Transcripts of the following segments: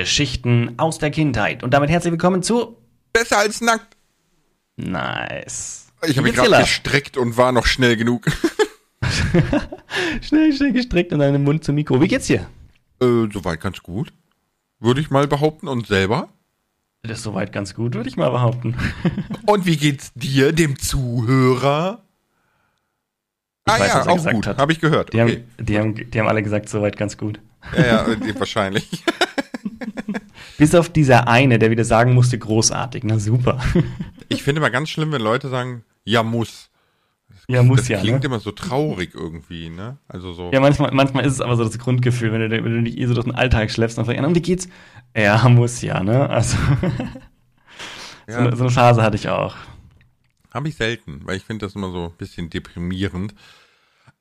Geschichten aus der Kindheit. Und damit herzlich willkommen zu Besser als nackt. Nice. Ich habe mich gerade gestreckt und war noch schnell genug. Schnell, schnell gestreckt und deinen Mund zum Mikro. Wie geht's dir? äh, soweit ganz gut. Würde ich mal behaupten. Und selber? Das ist soweit ganz gut, würde ich mal behaupten. Und wie geht's dir, dem Zuhörer? Ich ah weiß, ja, was er auch gut. Habe ich gehört. Die, Okay. haben, die, haben, die haben alle gesagt, soweit ganz gut. Ja, ja, wahrscheinlich. Bis auf dieser eine, der wieder sagen musste, großartig. Na super. Ich finde immer ganz schlimm, wenn Leute sagen, ja muss. ja, muss das ja. klingt Ne? immer so traurig irgendwie, ne? Also so. Ja, manchmal, manchmal ist es aber so das Grundgefühl, wenn du, wenn du dich eh so durch den Alltag schleppst und fragst, und wie geht's? Ja, muss ja, ne? Also, so, ja, eine, so eine Phase hatte ich auch. Habe ich selten, weil ich finde das immer so ein bisschen deprimierend.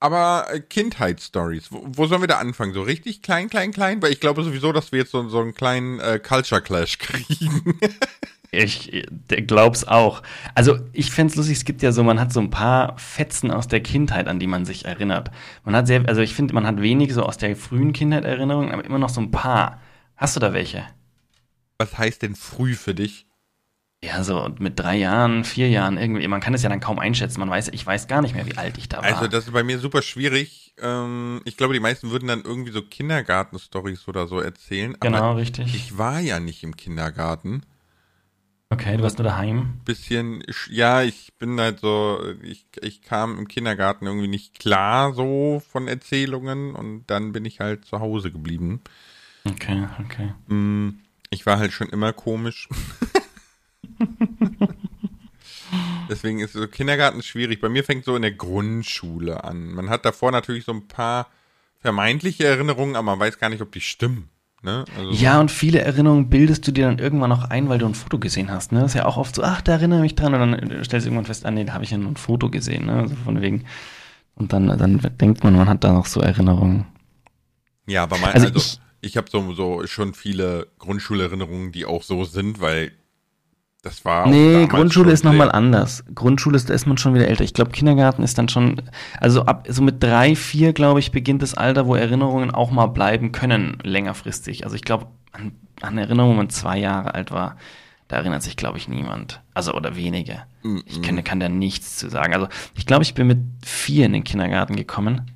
Aber äh, Kindheitsstories, wo, wo sollen wir da anfangen? So richtig klein, klein, klein? Weil ich glaube sowieso, dass wir jetzt so, so einen kleinen äh, Culture Clash kriegen. Ich glaub's auch. Also ich find's lustig, es gibt ja so, man hat so ein paar Fetzen aus der Kindheit, an die man sich erinnert. Man hat sehr, also ich finde, man hat wenig so aus der frühen Kindheit Erinnerungen, aber immer noch so ein paar. Hast du da welche? Was heißt denn früh für dich? Ja, so mit drei Jahren, vier Jahren irgendwie. Man kann es ja dann kaum einschätzen. Man weiß, ich weiß gar nicht mehr, wie alt ich da war. Also das ist bei mir super schwierig. Ähm, ich glaube, die meisten würden dann irgendwie so Kindergarten-Stories oder so erzählen. genau, Aber richtig. ich war ja nicht im Kindergarten. okay, du warst nur daheim. Bisschen, ja, ich bin halt so, ich, ich kam im Kindergarten irgendwie nicht klar so von Erzählungen und dann bin ich halt zu Hause geblieben. Okay, okay. Mm, Ich war halt schon immer komisch. Deswegen ist so Kindergarten schwierig. Bei mir fängt so in der Grundschule an. Man hat davor natürlich so ein paar vermeintliche Erinnerungen, aber man weiß gar nicht, ob die stimmen. Ne? Also, Ja, und viele Erinnerungen bildest du dir dann irgendwann noch ein, weil du ein Foto gesehen hast. Ne? Das ist ja auch oft so, ach, da erinnere ich mich dran. Und dann äh, stellst du irgendwann fest, ah, nee, da habe ich ja nur ein Foto gesehen. Ne? Also von wegen. Und dann, dann denkt man, man hat da noch so Erinnerungen. ja aber mein, Also also, ich- ich, habe so, so schon viele Grundschulerinnerungen, die auch so sind, weil das war. Nee, Grundschule ist nochmal anders. Grundschule ist, da ist man schon wieder älter. Ich glaube, Kindergarten ist dann schon, also ab, so mit drei, vier, glaube ich, beginnt das Alter, wo Erinnerungen auch mal bleiben können, längerfristig. Also ich glaube, an, an Erinnerungen, wenn man zwei Jahre alt war, da erinnert sich, glaube ich, niemand. Also, oder wenige. Ich kann, kann da nichts zu sagen. Also, ich glaube, ich bin mit vier in den Kindergarten gekommen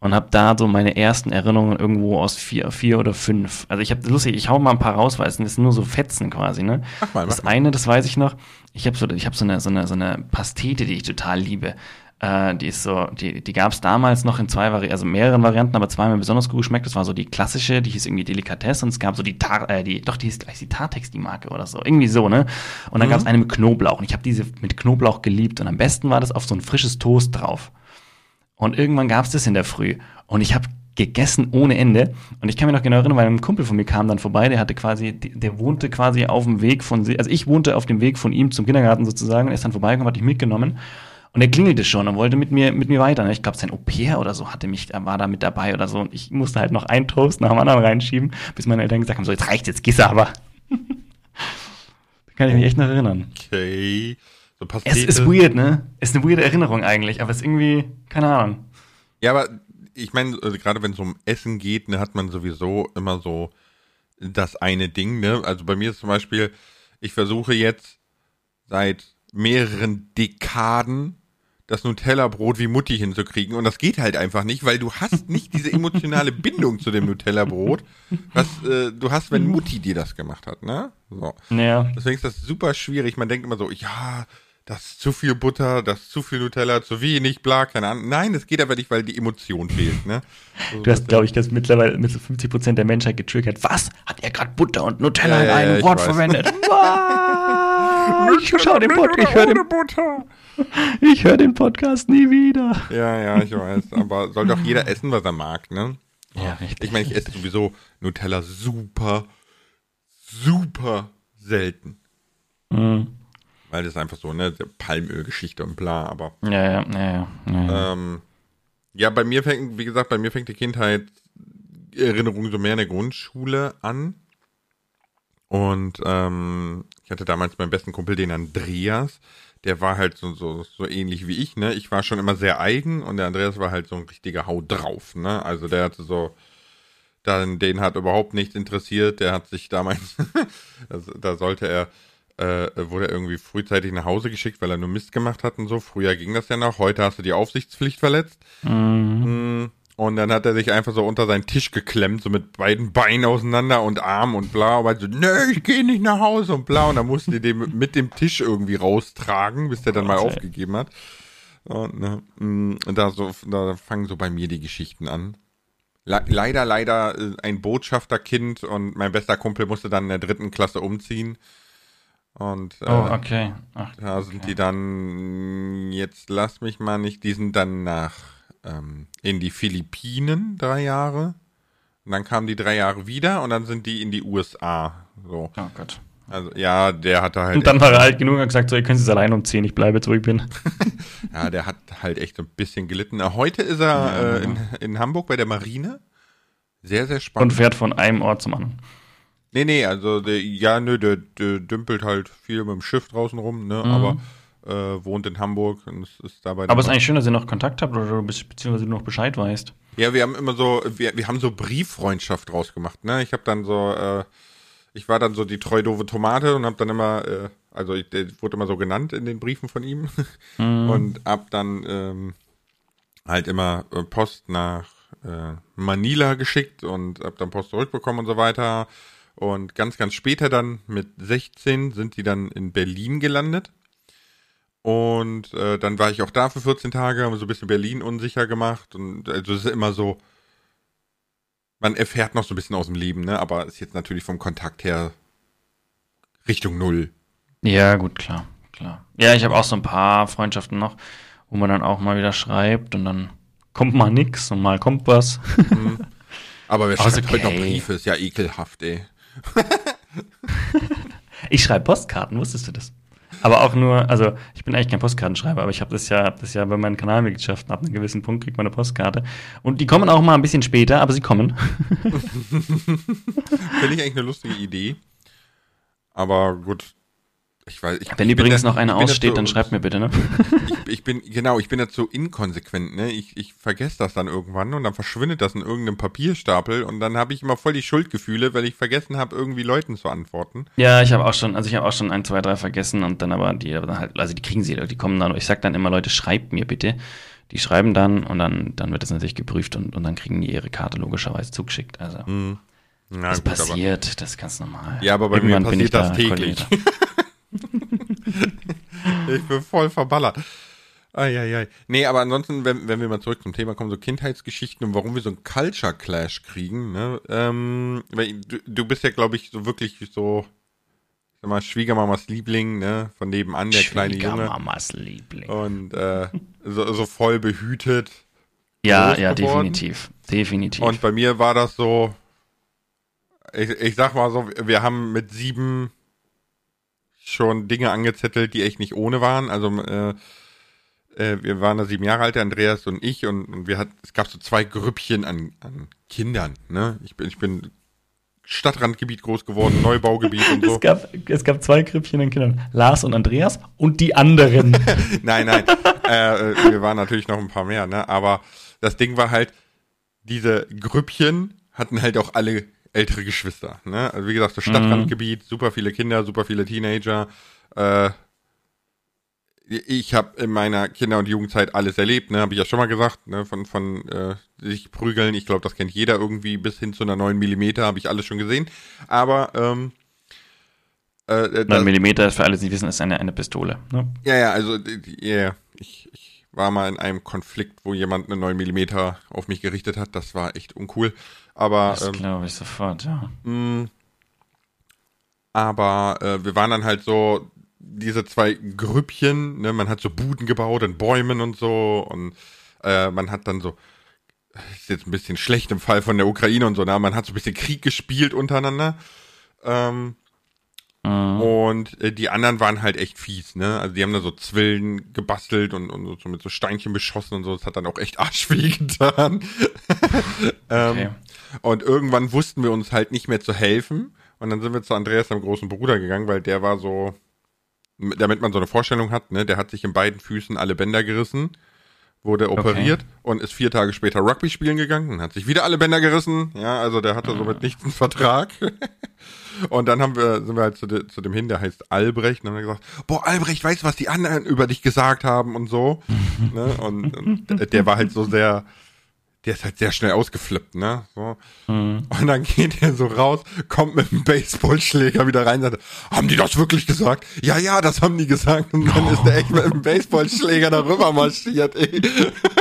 und habe da so meine ersten Erinnerungen irgendwo aus vier, vier oder fünf. Also ich habe lustig, ich hau mal ein paar raus, weil es sind nur so Fetzen quasi, ne? Mach mal, das mach mal. eine, das weiß ich noch. Ich habe so, ich habe so eine, so eine, so eine Pastete, die ich total liebe. Äh, die ist so, die, die gab es damals noch in zwei Vari also mehreren Varianten, aber zweimal besonders gut geschmeckt. Das war so die klassische, die hieß irgendwie Delikatesse und es gab so die Tar, äh, die, doch die hieß gleich die Tartex, die Marke oder so, irgendwie so, ne? Und dann Mhm. gab es eine mit Knoblauch und ich habe diese mit Knoblauch geliebt und am besten war das auf so ein frisches Toast drauf. Und irgendwann gab es das in der Früh. Und ich habe gegessen ohne Ende. Und ich kann mich noch genau erinnern, weil ein Kumpel von mir kam dann vorbei, der hatte quasi, der wohnte quasi auf dem Weg von, also ich wohnte auf dem Weg von ihm zum Kindergarten sozusagen. Er ist dann vorbeigekommen, hat mich mitgenommen. Und er klingelte schon und wollte mit mir, mit mir weiter. Ich glaube, sein Au-pair oder so hatte mich, war da mit dabei oder so. Und ich musste halt noch einen Toast nach dem anderen reinschieben, bis meine Eltern gesagt haben, so, jetzt reicht jetzt, gehst aber. da kann ich mich echt noch erinnern. Okay. So Es Pastete. ist weird, ne? Es ist eine weirde Erinnerung eigentlich, aber es ist irgendwie, keine Ahnung. Ja, aber ich meine, also gerade wenn es um Essen geht, ne, hat man sowieso immer so das eine Ding, ne? Also bei mir ist zum Beispiel, ich versuche jetzt seit mehreren Dekaden das Nutella-Brot wie Mutti hinzukriegen und das geht halt einfach nicht, weil du hast nicht diese emotionale Bindung zu dem Nutella-Brot, was äh, du hast, wenn Mutti dir das gemacht hat, ne? So. Ja. Deswegen ist das super schwierig. Man denkt immer so, ja, das ist zu viel Butter, das ist zu viel Nutella, zu wenig, bla, keine Ahnung. Nein, das geht aber nicht, weil die Emotion fehlt, ne? So, Du hast, glaube ich, das mittlerweile mit so 50 Prozent der Menschheit getriggert. Was? Hat er gerade Butter und Nutella Ja, in einem ja, Wort verwendet? Ich schau den Podcast, ich höre den, ich hör den Podcast nie wieder. Ja, ja, ich weiß. Aber soll doch jeder essen, was er mag, ne? Ja, richtig. Ich meine, ich esse sowieso Nutella super, super selten. Mhm. Weil das ist einfach so, ne, Palmölgeschichte und bla, aber. Ja, ja, ja, ja. ja. Ähm, ja, bei mir fängt, wie gesagt, bei mir fängt die Kindheit Erinnerung so mehr in der Grundschule an. Und ähm, ich hatte damals meinen besten Kumpel, den Andreas. Der war halt so, so, so ähnlich wie ich, ne? Ich war schon immer sehr eigen und der Andreas war halt so ein richtiger Hau drauf, ne? Also der hatte so, dann den hat überhaupt nichts interessiert. Der hat sich damals, da sollte er, äh, wurde er irgendwie frühzeitig nach Hause geschickt, weil er nur Mist gemacht hat und so. Früher ging das ja noch. Heute hast du die Aufsichtspflicht verletzt. Mhm. Und dann hat er sich einfach so unter seinen Tisch geklemmt, so mit beiden Beinen auseinander und Arm und bla. Und so, nö, ich gehe nicht nach Hause und bla. Und dann mussten die den mit dem Tisch irgendwie raustragen, bis der dann mal aufgegeben hat. Und, ne, mm, da, so, da fangen so bei mir die Geschichten an. Le leider, leider äh, ein Botschafterkind und mein bester Kumpel musste dann in der dritten Klasse umziehen. Und äh, oh, okay. Ach, da okay. sind die dann, jetzt lass mich mal nicht, die sind dann nach ähm, in die Philippinen drei Jahre. Und dann kamen die drei Jahre wieder und dann sind die in die USA. So. Oh Gott. Also ja, der hatte halt. Und dann war er alt genug und gesagt, so, ihr könnt es allein umziehen, ich bleibe jetzt, wo ich bin. ja, der hat halt echt so ein bisschen gelitten. Heute ist er ja, äh, in, in, Hamburg bei der Marine. Sehr, sehr spannend. Und fährt von einem Ort zum anderen. Nee, nee, also der, ja, nö, der, der dümpelt halt viel mit dem Schiff draußen rum, ne, mhm. aber äh, wohnt in Hamburg und ist dabei. Aber es ist eigentlich schön, dass ihr noch Kontakt habt oder beziehungsweise du noch Bescheid weißt. Ja, wir haben immer so, wir, wir haben so Brieffreundschaft draus gemacht, ne? Ich habe dann so, äh, ich war dann so die treu doofe Tomate und habe dann immer, äh, also ich, der wurde immer so genannt in den Briefen von ihm mhm. und hab dann ähm, halt immer äh, Post nach äh, Manila geschickt und hab dann Post zurückbekommen und so weiter. Und ganz, ganz später dann mit 16 sind die dann in Berlin gelandet. Und äh, dann war ich auch da für 14 Tage, haben so ein bisschen Berlin unsicher gemacht. Und also es ist immer so, man erfährt noch so ein bisschen aus dem Leben, ne? Aber ist jetzt natürlich vom Kontakt her Richtung Null. Ja, gut, klar, klar. Ja, ich habe auch so ein paar Freundschaften noch, wo man dann auch mal wieder schreibt und dann kommt mal nix und mal kommt was. Mhm. Aber wer schreibt okay. heute noch Briefe? Ist ja ekelhaft, ey. ich schreibe Postkarten, wusstest du das? Aber auch nur, also ich bin eigentlich kein Postkartenschreiber, aber ich habe das ja, hab das ja bei meinen Kanalmitgliedschaften ab einem gewissen Punkt kriegt man eine Postkarte. Und die kommen auch mal ein bisschen später, aber sie kommen. Finde ich eigentlich eine lustige Idee. Aber gut, ich weiß, ich, Wenn ich übrigens noch eine aussteht, dann schreibt mir bitte, ne? Ich, ich, bin, genau, ich bin dazu inkonsequent, ne? Ich, ich vergesse das dann irgendwann und dann verschwindet das in irgendeinem Papierstapel und dann habe ich immer voll die Schuldgefühle, weil ich vergessen habe, irgendwie Leuten zu antworten. Ja, ich habe auch schon, also ich habe auch schon ein, zwei, drei vergessen und dann aber die halt, also die kriegen sie, die kommen dann, ich sag dann immer, Leute, schreibt mir bitte. Die schreiben dann und dann, dann wird das natürlich geprüft und, und dann kriegen die ihre Karte logischerweise zugeschickt. Also. Mhm. Na, das gut, passiert, aber, das ist ganz normal. Ja, aber bei Irgendwann mir passiert das da täglich. ich bin voll verballert. Eieiei. Nee, aber ansonsten, wenn, wenn wir mal zurück zum Thema kommen, so Kindheitsgeschichten und warum wir so einen Culture Clash kriegen, ne? Ähm, du, du bist ja, glaube ich, so wirklich so, sag mal, Schwiegermamas Liebling, ne? Von nebenan, der kleine Junge. Schwiegermamas Liebling. Und äh, so, so voll behütet. Ja, ja, geworden. definitiv. Definitiv. Und bei mir war das so, ich, ich sag mal so, wir haben mit sieben schon Dinge angezettelt, die echt nicht ohne waren. Also äh, äh, wir waren da sieben Jahre alt, der Andreas und ich, und, und wir hatten, es gab so zwei Grüppchen an, an Kindern. Ne? Ich bin, ich bin Stadtrandgebiet groß geworden, Neubaugebiet und so. Es gab, es gab zwei Grüppchen an Kindern, Lars und Andreas und die anderen. nein, nein, äh, wir waren natürlich noch ein paar mehr, ne? Aber das Ding war halt, diese Grüppchen hatten halt auch alle ältere Geschwister. Ne? Also wie gesagt, das Stadtrandgebiet, mhm. super viele Kinder, super viele Teenager. Äh, ich habe in meiner Kinder- und Jugendzeit alles erlebt, ne, habe ich ja schon mal gesagt, ne, von von äh, sich prügeln. Ich glaube, das kennt jeder irgendwie bis hin zu einer 9 Millimeter habe ich alles schon gesehen. Aber ähm, äh, 9 Millimeter ist für alle, die wissen, ist eine eine Pistole. Ne? Ja, ja, also ja, ich, ich war mal in einem Konflikt, wo jemand eine 9 Millimeter auf mich gerichtet hat. Das war echt uncool. Aber das ähm, glaube ich sofort, ja. Mh, mm, aber äh, wir waren dann halt so diese zwei Grüppchen, ne, man hat so Buden gebaut in Bäumen und so und äh, man hat dann so ist jetzt ein bisschen schlecht im Fall von der Ukraine und so, na, man hat so ein bisschen Krieg gespielt untereinander. Ähm, mhm. Und äh, die anderen waren halt echt fies, ne? Also die haben da so Zwillen gebastelt und, und so mit so Steinchen beschossen und so. Das hat dann auch echt arschweh getan. ähm, okay. Und irgendwann wussten wir uns halt nicht mehr zu helfen. Und dann sind wir zu Andreas, seinem großen Bruder, gegangen, weil der war so, damit man so eine Vorstellung hat, ne, der hat sich in beiden Füßen alle Bänder gerissen, wurde operiert okay. und ist vier Tage später Rugby spielen gegangen und hat sich wieder alle Bänder gerissen. Ja, also der hatte somit nichts einen Vertrag. und dann haben wir, sind wir halt zu, de, zu dem hin, der heißt Albrecht, und haben wir gesagt, boah, Albrecht, weißt du, was die anderen über dich gesagt haben und so. ne? und, und der war halt so sehr, der ist halt sehr schnell ausgeflippt, ne? So. Mhm. Und dann geht er so raus, kommt mit dem Baseballschläger wieder rein und sagt, haben die das wirklich gesagt? Ja, ja, das haben die gesagt. Und dann oh. ist der echt mit dem Baseballschläger darüber marschiert, ey.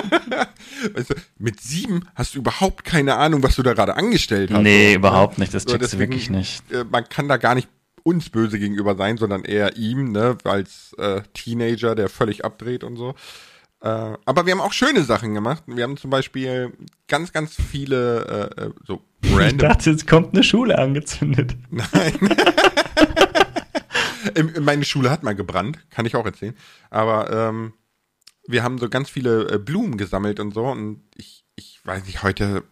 weißt du, mit sieben hast du überhaupt keine Ahnung, was du da gerade angestellt hast. Nee, überhaupt nicht, das checkst du wirklich nicht. Äh, man kann da gar nicht uns böse gegenüber sein, sondern eher ihm, ne, als äh, Teenager, der völlig abdreht und so. Äh, aber wir haben auch schöne Sachen gemacht. Wir haben zum Beispiel ganz, ganz viele äh, äh so random. Ich dachte, jetzt kommt eine Schule angezündet. Nein. Meine Schule hat mal gebrannt, kann ich auch erzählen. Aber ähm, wir haben so ganz viele äh, Blumen gesammelt und so. Und ich, ich weiß nicht, heute,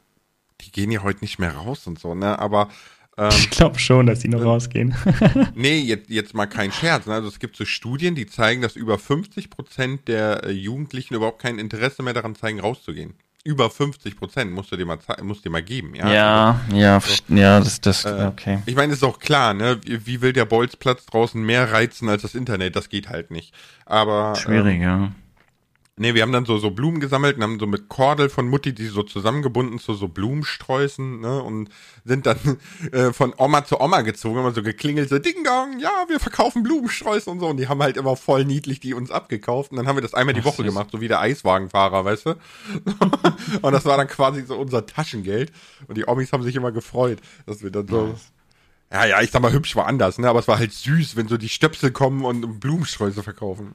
die gehen ja heute nicht mehr raus und so, ne? Aber ähm, ich glaube schon, dass die noch äh, rausgehen. nee, jetzt, jetzt mal kein Scherz. Ne? Also es gibt so Studien, die zeigen, dass über 50 Prozent der äh, Jugendlichen überhaupt kein Interesse mehr daran zeigen, rauszugehen. Über 50 Prozent musst du dir mal, musst dir mal geben. Ja, ja, also, ja, so. ja, das, das, äh, okay. Ich meine, ist auch klar, ne? Wie, wie, will der Bolzplatz draußen mehr reizen als das Internet? Das geht halt nicht. Aber. Schwierig, ähm, ja. Nee, wir haben dann so, so Blumen gesammelt und haben so mit Kordel von Mutti die so zusammengebunden zu so Blumensträußen, ne, und sind dann äh, von Oma zu Oma gezogen, immer so geklingelt, so Ding Dong, ja, wir verkaufen Blumensträuße und so. Und die haben halt immer voll niedlich die uns abgekauft. Und dann haben wir das einmal die Woche gemacht, so wie der Eiswagenfahrer, weißt du? und das war dann quasi so unser Taschengeld. Und die Omis haben sich immer gefreut, dass wir dann so. Ja, ja, ich sag mal, hübsch war anders, ne? Aber es war halt süß, wenn so die Stöpsel kommen und Blumensträuße verkaufen.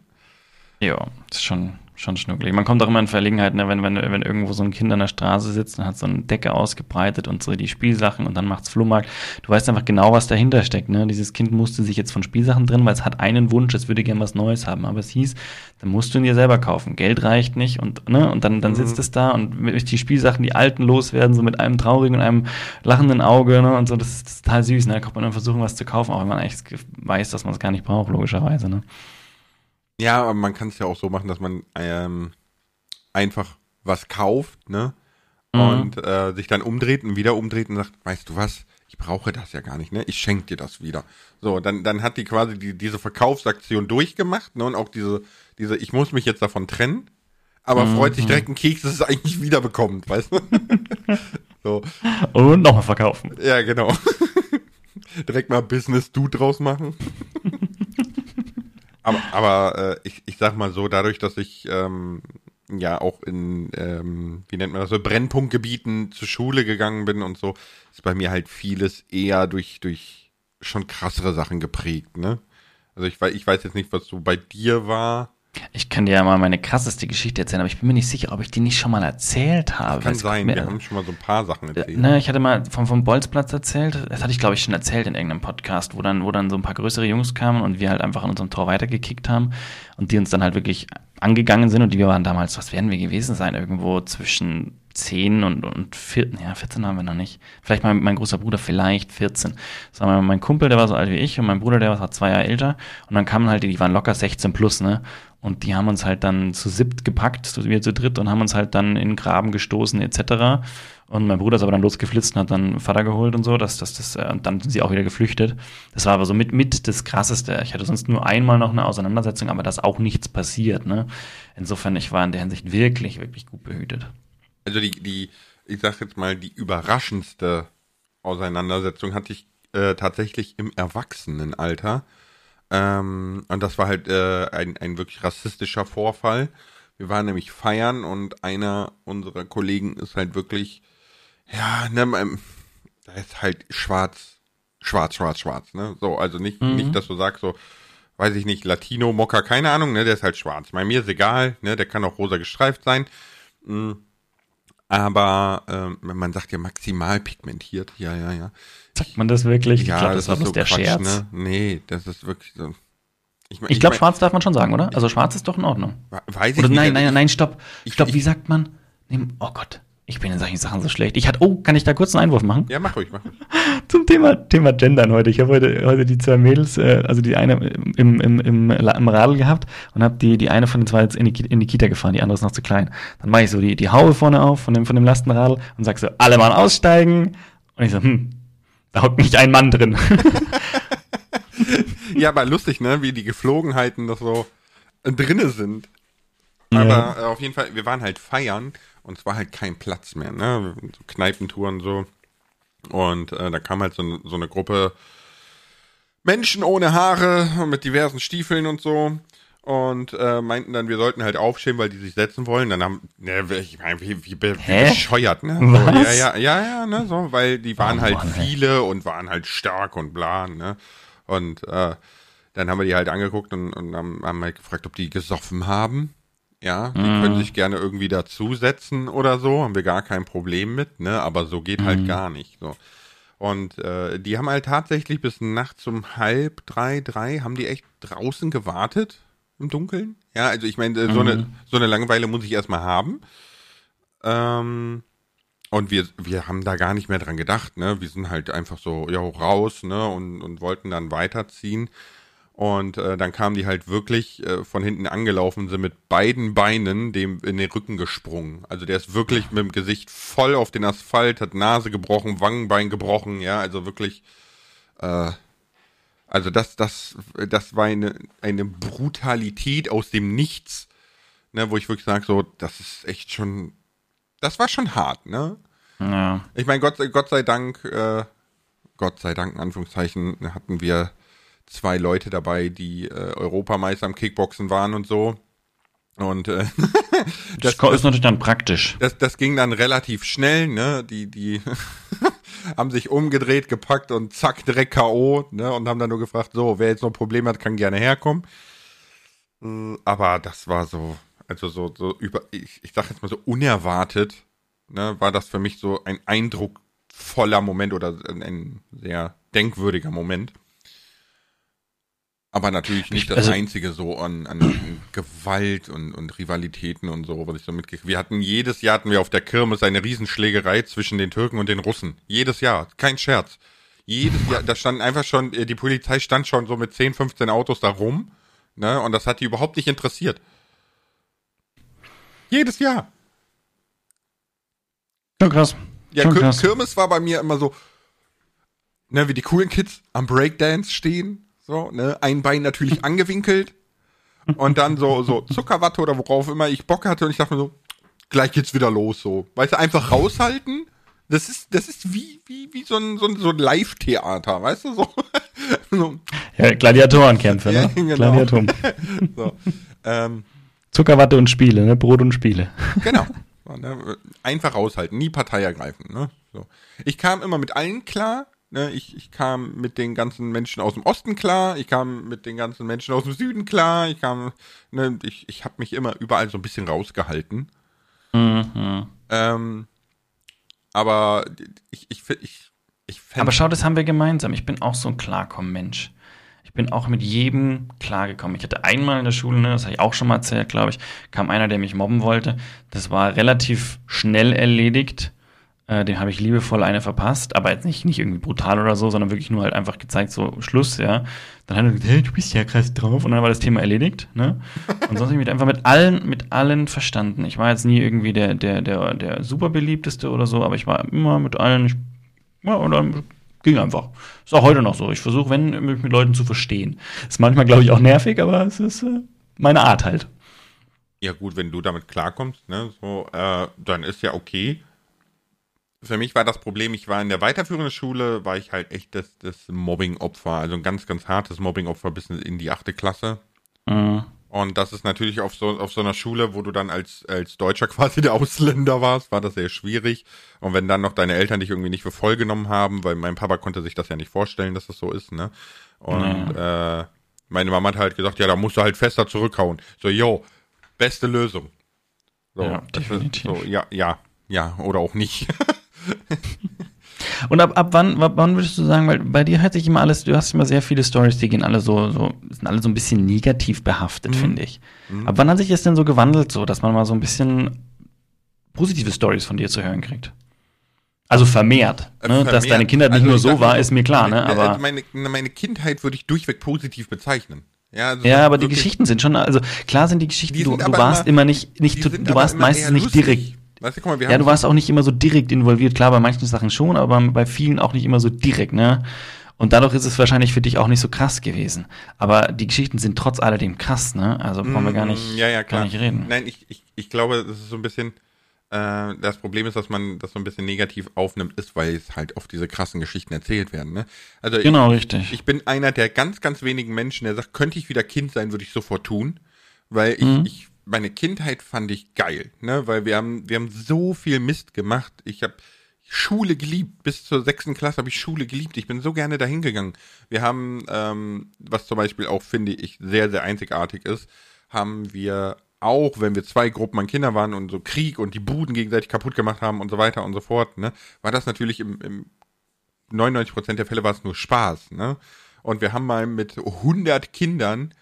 Ja, ist schon, schon schnucklig. Man kommt auch immer in Verlegenheit, ne, wenn, wenn, wenn irgendwo so ein Kind an der Straße sitzt und hat so eine Decke ausgebreitet und so die Spielsachen und dann macht's Flohmarkt. Du weißt einfach genau, was dahinter steckt. Ne? Dieses Kind musste sich jetzt von Spielsachen drin, weil es hat einen Wunsch, es würde gern was Neues haben. Aber es hieß, dann musst du ihn dir selber kaufen. Geld reicht nicht und, ne, und dann, dann sitzt mhm. es da und die Spielsachen, die alten loswerden, so mit einem traurigen und einem lachenden Auge, ne? Und so, das ist, das ist total süß, ne? Da kann man dann versuchen, was zu kaufen, auch wenn man eigentlich weiß, dass man es gar nicht braucht, logischerweise, ne? Ja, aber man kann es ja auch so machen, dass man ähm, einfach was kauft, ne? Mhm. Und äh, sich dann umdreht und wieder umdreht und sagt, weißt du was, ich brauche das ja gar nicht, ne? Ich schenke dir das wieder. So, dann, dann hat die quasi die, diese Verkaufsaktion durchgemacht, ne? Und auch diese, diese, ich muss mich jetzt davon trennen, aber mhm. freut sich direkt einen Keks, dass es eigentlich wiederbekommt, weißt du? so. Und nochmal verkaufen. Ja, genau. direkt mal Business Du draus machen. Aber, aber äh, ich, ich sag mal so, dadurch, dass ich ähm, ja auch in, ähm, wie nennt man das so, Brennpunktgebieten zur Schule gegangen bin und so, ist bei mir halt vieles eher durch, durch schon krassere Sachen geprägt, ne? Also ich ich weiß jetzt nicht, was so bei dir war. Ich kann dir ja mal meine krasseste Geschichte erzählen, aber ich bin mir nicht sicher, ob ich die nicht schon mal erzählt habe. Das kann sein, wir haben schon mal so ein paar Sachen erzählt. Ne, ich hatte mal vom, vom Bolzplatz erzählt, das hatte ich glaube ich schon erzählt in irgendeinem Podcast, wo dann, wo dann so ein paar größere Jungs kamen und wir halt einfach an unserem Tor weitergekickt haben und die uns dann halt wirklich angegangen sind und die wir waren damals, was werden wir gewesen sein, irgendwo zwischen 10 und, und 14, ja, 14 haben wir noch nicht. Vielleicht mein, mein großer Bruder, vielleicht 14. Sagen wir mal, mein Kumpel, der war so alt wie ich und mein Bruder, der war zwei Jahre älter. Und dann kamen halt, die waren locker 16 plus, ne? Und die haben uns halt dann zu siebt gepackt, wir zu dritt, und haben uns halt dann in den Graben gestoßen, etc. Und mein Bruder ist aber dann losgeflitzt und hat dann Vater geholt und so, dass das, das, äh, und dann sind sie auch wieder geflüchtet. Das war aber so mit, mit das Krasseste. Ich hatte sonst nur einmal noch eine Auseinandersetzung, aber dass auch nichts passiert, ne? Insofern, ich war in der Hinsicht wirklich, wirklich gut behütet. Also die, die, ich sag jetzt mal, die überraschendste Auseinandersetzung hatte ich äh, tatsächlich im Erwachsenenalter. Ähm, und das war halt äh, ein, ein wirklich rassistischer Vorfall. Wir waren nämlich feiern und einer unserer Kollegen ist halt wirklich, ja, ne, da ist halt schwarz, schwarz, schwarz, schwarz, ne? So, also nicht, mhm. nicht, dass du sagst so, weiß ich nicht, Latino, Mokka, keine Ahnung, ne, der ist halt schwarz. Bei mir ist egal, ne, der kann auch rosa gestreift sein. Mhm. Aber ähm, man sagt ja maximal pigmentiert, ja, ja, ja. Sagt man das wirklich? Ja, ich glaube, das, das war so der Quatsch, Scherz. Ne? Nee, das ist wirklich so. Ich, ich glaube, schwarz darf man schon sagen, oder? Also schwarz ist doch in Ordnung. Weiß ich oder nicht. Nein, nein, nein, stopp. Ich, stopp, wie sagt man? Oh Gott. Ich bin in solchen Sachen so schlecht. Ich hatte, oh, kann ich da kurz einen Einwurf machen? Ja, mach ruhig, mach ruhig. Zum Thema, Thema Gendern heute. Ich habe heute, heute die zwei Mädels, äh, also die eine im, im, im, im Radl gehabt und habe die, die eine von den zwei jetzt in die, in die Kita gefahren, die andere ist noch zu klein. Dann mache ich so die, die Haube vorne auf von dem, von dem Lastenradl und sag so, alle mal aussteigen. Und ich so, hm, da hockt nicht ein Mann drin. ja, aber lustig, ne, wie die Geflogenheiten noch so drinne sind. Aber ja. äh, auf jeden Fall, wir waren halt feiern und es war halt kein Platz mehr, ne? So Kneipentouren so. Und äh, da kam halt so, so eine Gruppe Menschen ohne Haare mit diversen Stiefeln und so und äh, meinten dann, wir sollten halt aufstehen, weil die sich setzen wollen. Dann haben, ne, ich meine, wie, wie, wie bescheuert, ne? So, ja, ja, ja, ja, ne, so, weil die waren oh, halt Mann, viele ey. und waren halt stark und bla, ne? Und äh, dann haben wir die halt angeguckt und, und haben, haben halt gefragt, ob die gesoffen haben. Ja, die mm. können sich gerne irgendwie dazusetzen oder so, haben wir gar kein Problem mit, ne? Aber so geht mm. halt mhm. gar nicht. So. Und äh, die haben halt tatsächlich bis nachts um halb drei, drei, haben die echt draußen gewartet im Dunkeln. Ja, also ich meine, so, mm. eine, mhm. so eine Langeweile muss ich erstmal haben. Ähm, und wir, wir haben da gar nicht mehr dran gedacht, ne? Wir sind halt einfach so, ja, raus, ne? Und, und wollten dann weiterziehen. Und äh, dann kamen die halt wirklich äh, von hinten angelaufen, sind mit beiden Beinen dem in den Rücken gesprungen. Also der ist wirklich mit dem Gesicht voll auf den Asphalt, hat Nase gebrochen, Wangenbein gebrochen, ja, also wirklich. Äh, also das, das, das war eine, eine Brutalität aus dem Nichts, ne, wo ich wirklich sage, so, das ist echt schon, das war schon hart, ne? Ja. Ich meine, Gott, Gott sei Dank, äh, Gott sei Dank, in Anführungszeichen, hatten wir zwei Leute dabei, die äh, Europameister am Kickboxen waren und so. Und äh, das, das ist natürlich dann praktisch. Das, das ging dann relativ schnell, ne? Die, die haben sich umgedreht, gepackt und zack, direkt K.O., ne? Und haben dann nur gefragt, so, wer jetzt noch Probleme hat, kann gerne herkommen. Äh, aber das war so, also so, so über, ich, ich sag jetzt mal so unerwartet, ne, war das für mich so ein eindruckvoller Moment oder ein sehr denkwürdiger Moment. Aber natürlich nicht das also, einzige so an, an Gewalt und, und Rivalitäten und so, was ich so mitgekriegt Wir hatten jedes Jahr hatten wir auf der Kirmes eine Riesenschlägerei zwischen den Türken und den Russen. Jedes Jahr. Kein Scherz. Jedes Jahr, da standen einfach schon, äh, die Polizei stand schon so mit 10, 15 Autos da rum, ne, und das hat die überhaupt nicht interessiert. Jedes Jahr. Schon krass. Ja, Schon krass. Kirmes war bei mir immer so, ne, wie die coolen Kids am Breakdance stehen so, ne? Ein Bein natürlich angewinkelt. Und dann so, so Zuckerwatte oder worauf immer ich Bock hatte. Und ich dachte mir so, gleich geht's wieder los, so. Weißt du, einfach raushalten. Das ist, das ist wie, wie, wie so ein, so ein, so ein Live-Theater, weißt du, so. so. Ja, Gladiatorenkämpfe, ne? Ja, genau. Gladiatoren. so, ähm, Zuckerwatte und Spiele, ne? Brot und Spiele. Genau. Ne? Einfach raushalten, nie Partei ergreifen, ne? So. Ich kam immer mit allen klar, Ne, ich, ich kam mit den ganzen Menschen aus dem Osten klar, ich kam mit den ganzen Menschen aus dem Süden klar, ich kam, ne, ich, ich habe mich immer überall so ein bisschen rausgehalten. Mhm. Ähm, aber ich, ich, ich, ich Aber schau, das haben wir gemeinsam. Ich bin auch so ein Klarkommen-Mensch. Ich bin auch mit jedem klargekommen. Ich hatte einmal in der Schule, ne, das habe ich auch schon mal erzählt, glaube ich, kam einer, der mich mobben wollte. Das war relativ schnell erledigt. Äh, dem habe ich liebevoll eine verpasst, aber jetzt nicht, nicht irgendwie brutal oder so, sondern wirklich nur halt einfach gezeigt, so Schluss, ja. Dann hat er gesagt, hey, du bist ja krass drauf und dann war das Thema erledigt, ne? Und sonst habe ich mich einfach mit allen, mit allen verstanden. Ich war jetzt nie irgendwie der, der, der, der super beliebteste oder so, aber ich war immer mit allen, ich, ja, und dann ging einfach. Ist auch heute noch so. Ich versuche, wenn, mich mit Leuten zu verstehen. Ist manchmal, glaube ich, auch nervig, aber es ist äh, meine Art halt. Ja, gut, wenn du damit klarkommst, ne, so, äh, dann ist ja okay für mich war das Problem, ich war in der weiterführenden Schule, war ich halt echt das, das Mobbing-Opfer, also ein ganz, ganz hartes Mobbing-Opfer bis in die achte Klasse. Mhm. Und das ist natürlich auf so, auf so einer Schule, wo du dann als, als Deutsher quasi der Ausländer warst, war das sehr schwierig. Und wenn dann noch deine Eltern dich irgendwie nicht für voll genommen haben, weil mein Papa konnte sich das ja nicht vorstellen, dass das so ist, ne? Und mhm. äh, meine Mama hat halt gesagt, ja, da musst du halt fester zurückhauen. So, yo, beste Lösung. So, ja, definitiv. so, ja, ja, ja, oder auch nicht. Und ab, ab wann, ab wann würdest du sagen, weil bei dir hört sich immer alles, du hast immer sehr viele Stories, die gehen alle so, so sind alle so ein bisschen negativ behaftet, mhm. finde ich. Mhm. Ab wann hat sich das denn so gewandelt, so, dass man mal so ein bisschen positive Stories von dir zu hören kriegt. Also vermehrt, Äh, ne? vermehrt. Dass deine Kindheit nicht Also nur so war, ist mir klar, ne? Aber meine, meine Kindheit würde ich durchweg positiv bezeichnen. Ja, also ja, aber die Geschichten sind schon, also klar sind die Geschichten, Die du, sind du aber warst immer- immer nicht, nicht, du warst meistens nicht direkt. Weißt du, guck mal, wir Ja, du warst auch nicht immer so direkt involviert. Klar, bei manchen Sachen schon, aber bei vielen auch nicht immer so direkt, ne? Und dadurch ist es wahrscheinlich für dich auch nicht so krass gewesen. Aber die Geschichten sind trotz alledem krass, ne? Also brauchen wir gar nicht, Mm, ja, ja, gar nicht reden. Nein, ich, ich, ich glaube, das ist so ein bisschen, äh, das Problem ist, dass man das so ein bisschen negativ aufnimmt, ist, weil es halt oft diese krassen Geschichten erzählt werden. Ne? Also Genau, ich, richtig. ich bin einer der ganz, ganz wenigen Menschen, der sagt, könnte ich wieder Kind sein, würde ich sofort tun, weil ich, Mhm. ich meine Kindheit fand ich geil, ne? weil wir haben, wir haben so viel Mist gemacht. Ich habe Schule geliebt. Bis zur sechsten Klasse habe ich Schule geliebt. Ich bin so gerne dahin gegangen. Wir haben, ähm, was zum Beispiel auch, finde ich, sehr, sehr einzigartig ist, haben wir auch, wenn wir zwei Gruppen an Kinder waren und so Krieg und die Buden gegenseitig kaputt gemacht haben und so weiter und so fort, ne, war das natürlich im, im 99% der Fälle war es nur Spaß, ne? Und wir haben mal mit 100 Kindern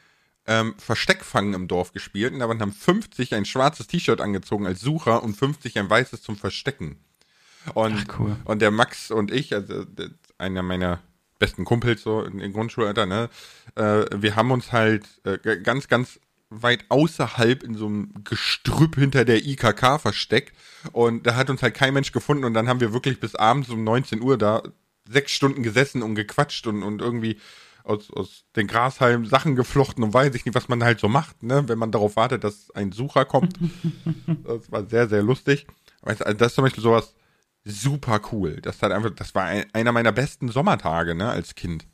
ähm, Versteckfangen im Dorf gespielt und da haben 50 ein schwarzes T-Shirt angezogen als Sucher und 50 ein weißes zum Verstecken. Und, Ach, cool. und der Max und ich, also einer meiner besten Kumpels so in, in Grundschulalter, ne, äh, wir haben uns halt äh, ganz, ganz weit außerhalb in so einem Gestrüpp hinter der IKK versteckt und da hat uns halt kein Mensch gefunden und dann haben wir wirklich bis abends um 19 Uhr da sechs Stunden gesessen und gequatscht und, und irgendwie aus, aus den Grashalmen Sachen geflochten und weiß ich nicht, was man halt so macht, ne, wenn man darauf wartet, dass ein Sucher kommt. das war sehr, sehr lustig. Also das ist zum Beispiel sowas super cool. Das hat einfach, das war ein, einer meiner besten Sommertage, ne, als Kind.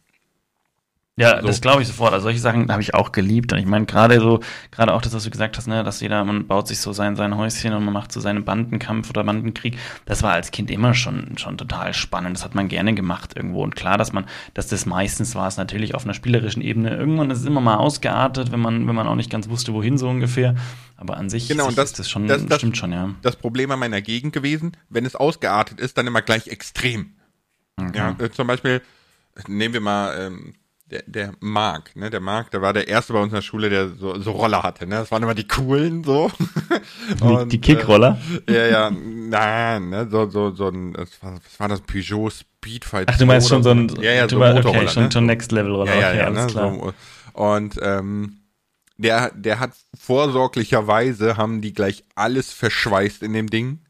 Ja, So. das glaube ich sofort. Also solche Sachen habe ich auch geliebt. Und ich meine, gerade so, gerade auch das, was du gesagt hast, ne, dass jeder, man baut sich so sein, sein Häuschen und man macht so seinen Bandenkampf oder Bandenkrieg. Das war als Kind immer schon, schon total spannend. Das hat man gerne gemacht irgendwo. Und klar, dass man, dass das meistens war es natürlich auf einer spielerischen Ebene. Irgendwann ist es immer mal ausgeartet, wenn man, wenn man auch nicht ganz wusste, wohin so ungefähr. Aber an sich, Genau, sich das- ist das schon, das- das- stimmt schon, ja. Das Problem an meiner Gegend gewesen, wenn es ausgeartet ist, dann immer gleich extrem. Ja, äh, zum Beispiel, nehmen wir mal ähm, der, der Marc, ne? Der Marc, der war der erste bei uns in der Schule, der so, so Roller hatte, ne? Das waren immer die coolen so. Die, die Kickroller. Äh, ja, ja, nein, ne? So, so, so ein, das war, was war das? Peugeot Speedfight. Ach, du meinst 2 schon so ein, Ja, ja, so Motorroller, okay, schon, ne? schon Next Level Roller. Ja, ja, okay, ja, alles ne? klar. So, und ähm, der, der hat vorsorglicherweise haben die gleich alles verschweißt in dem Ding.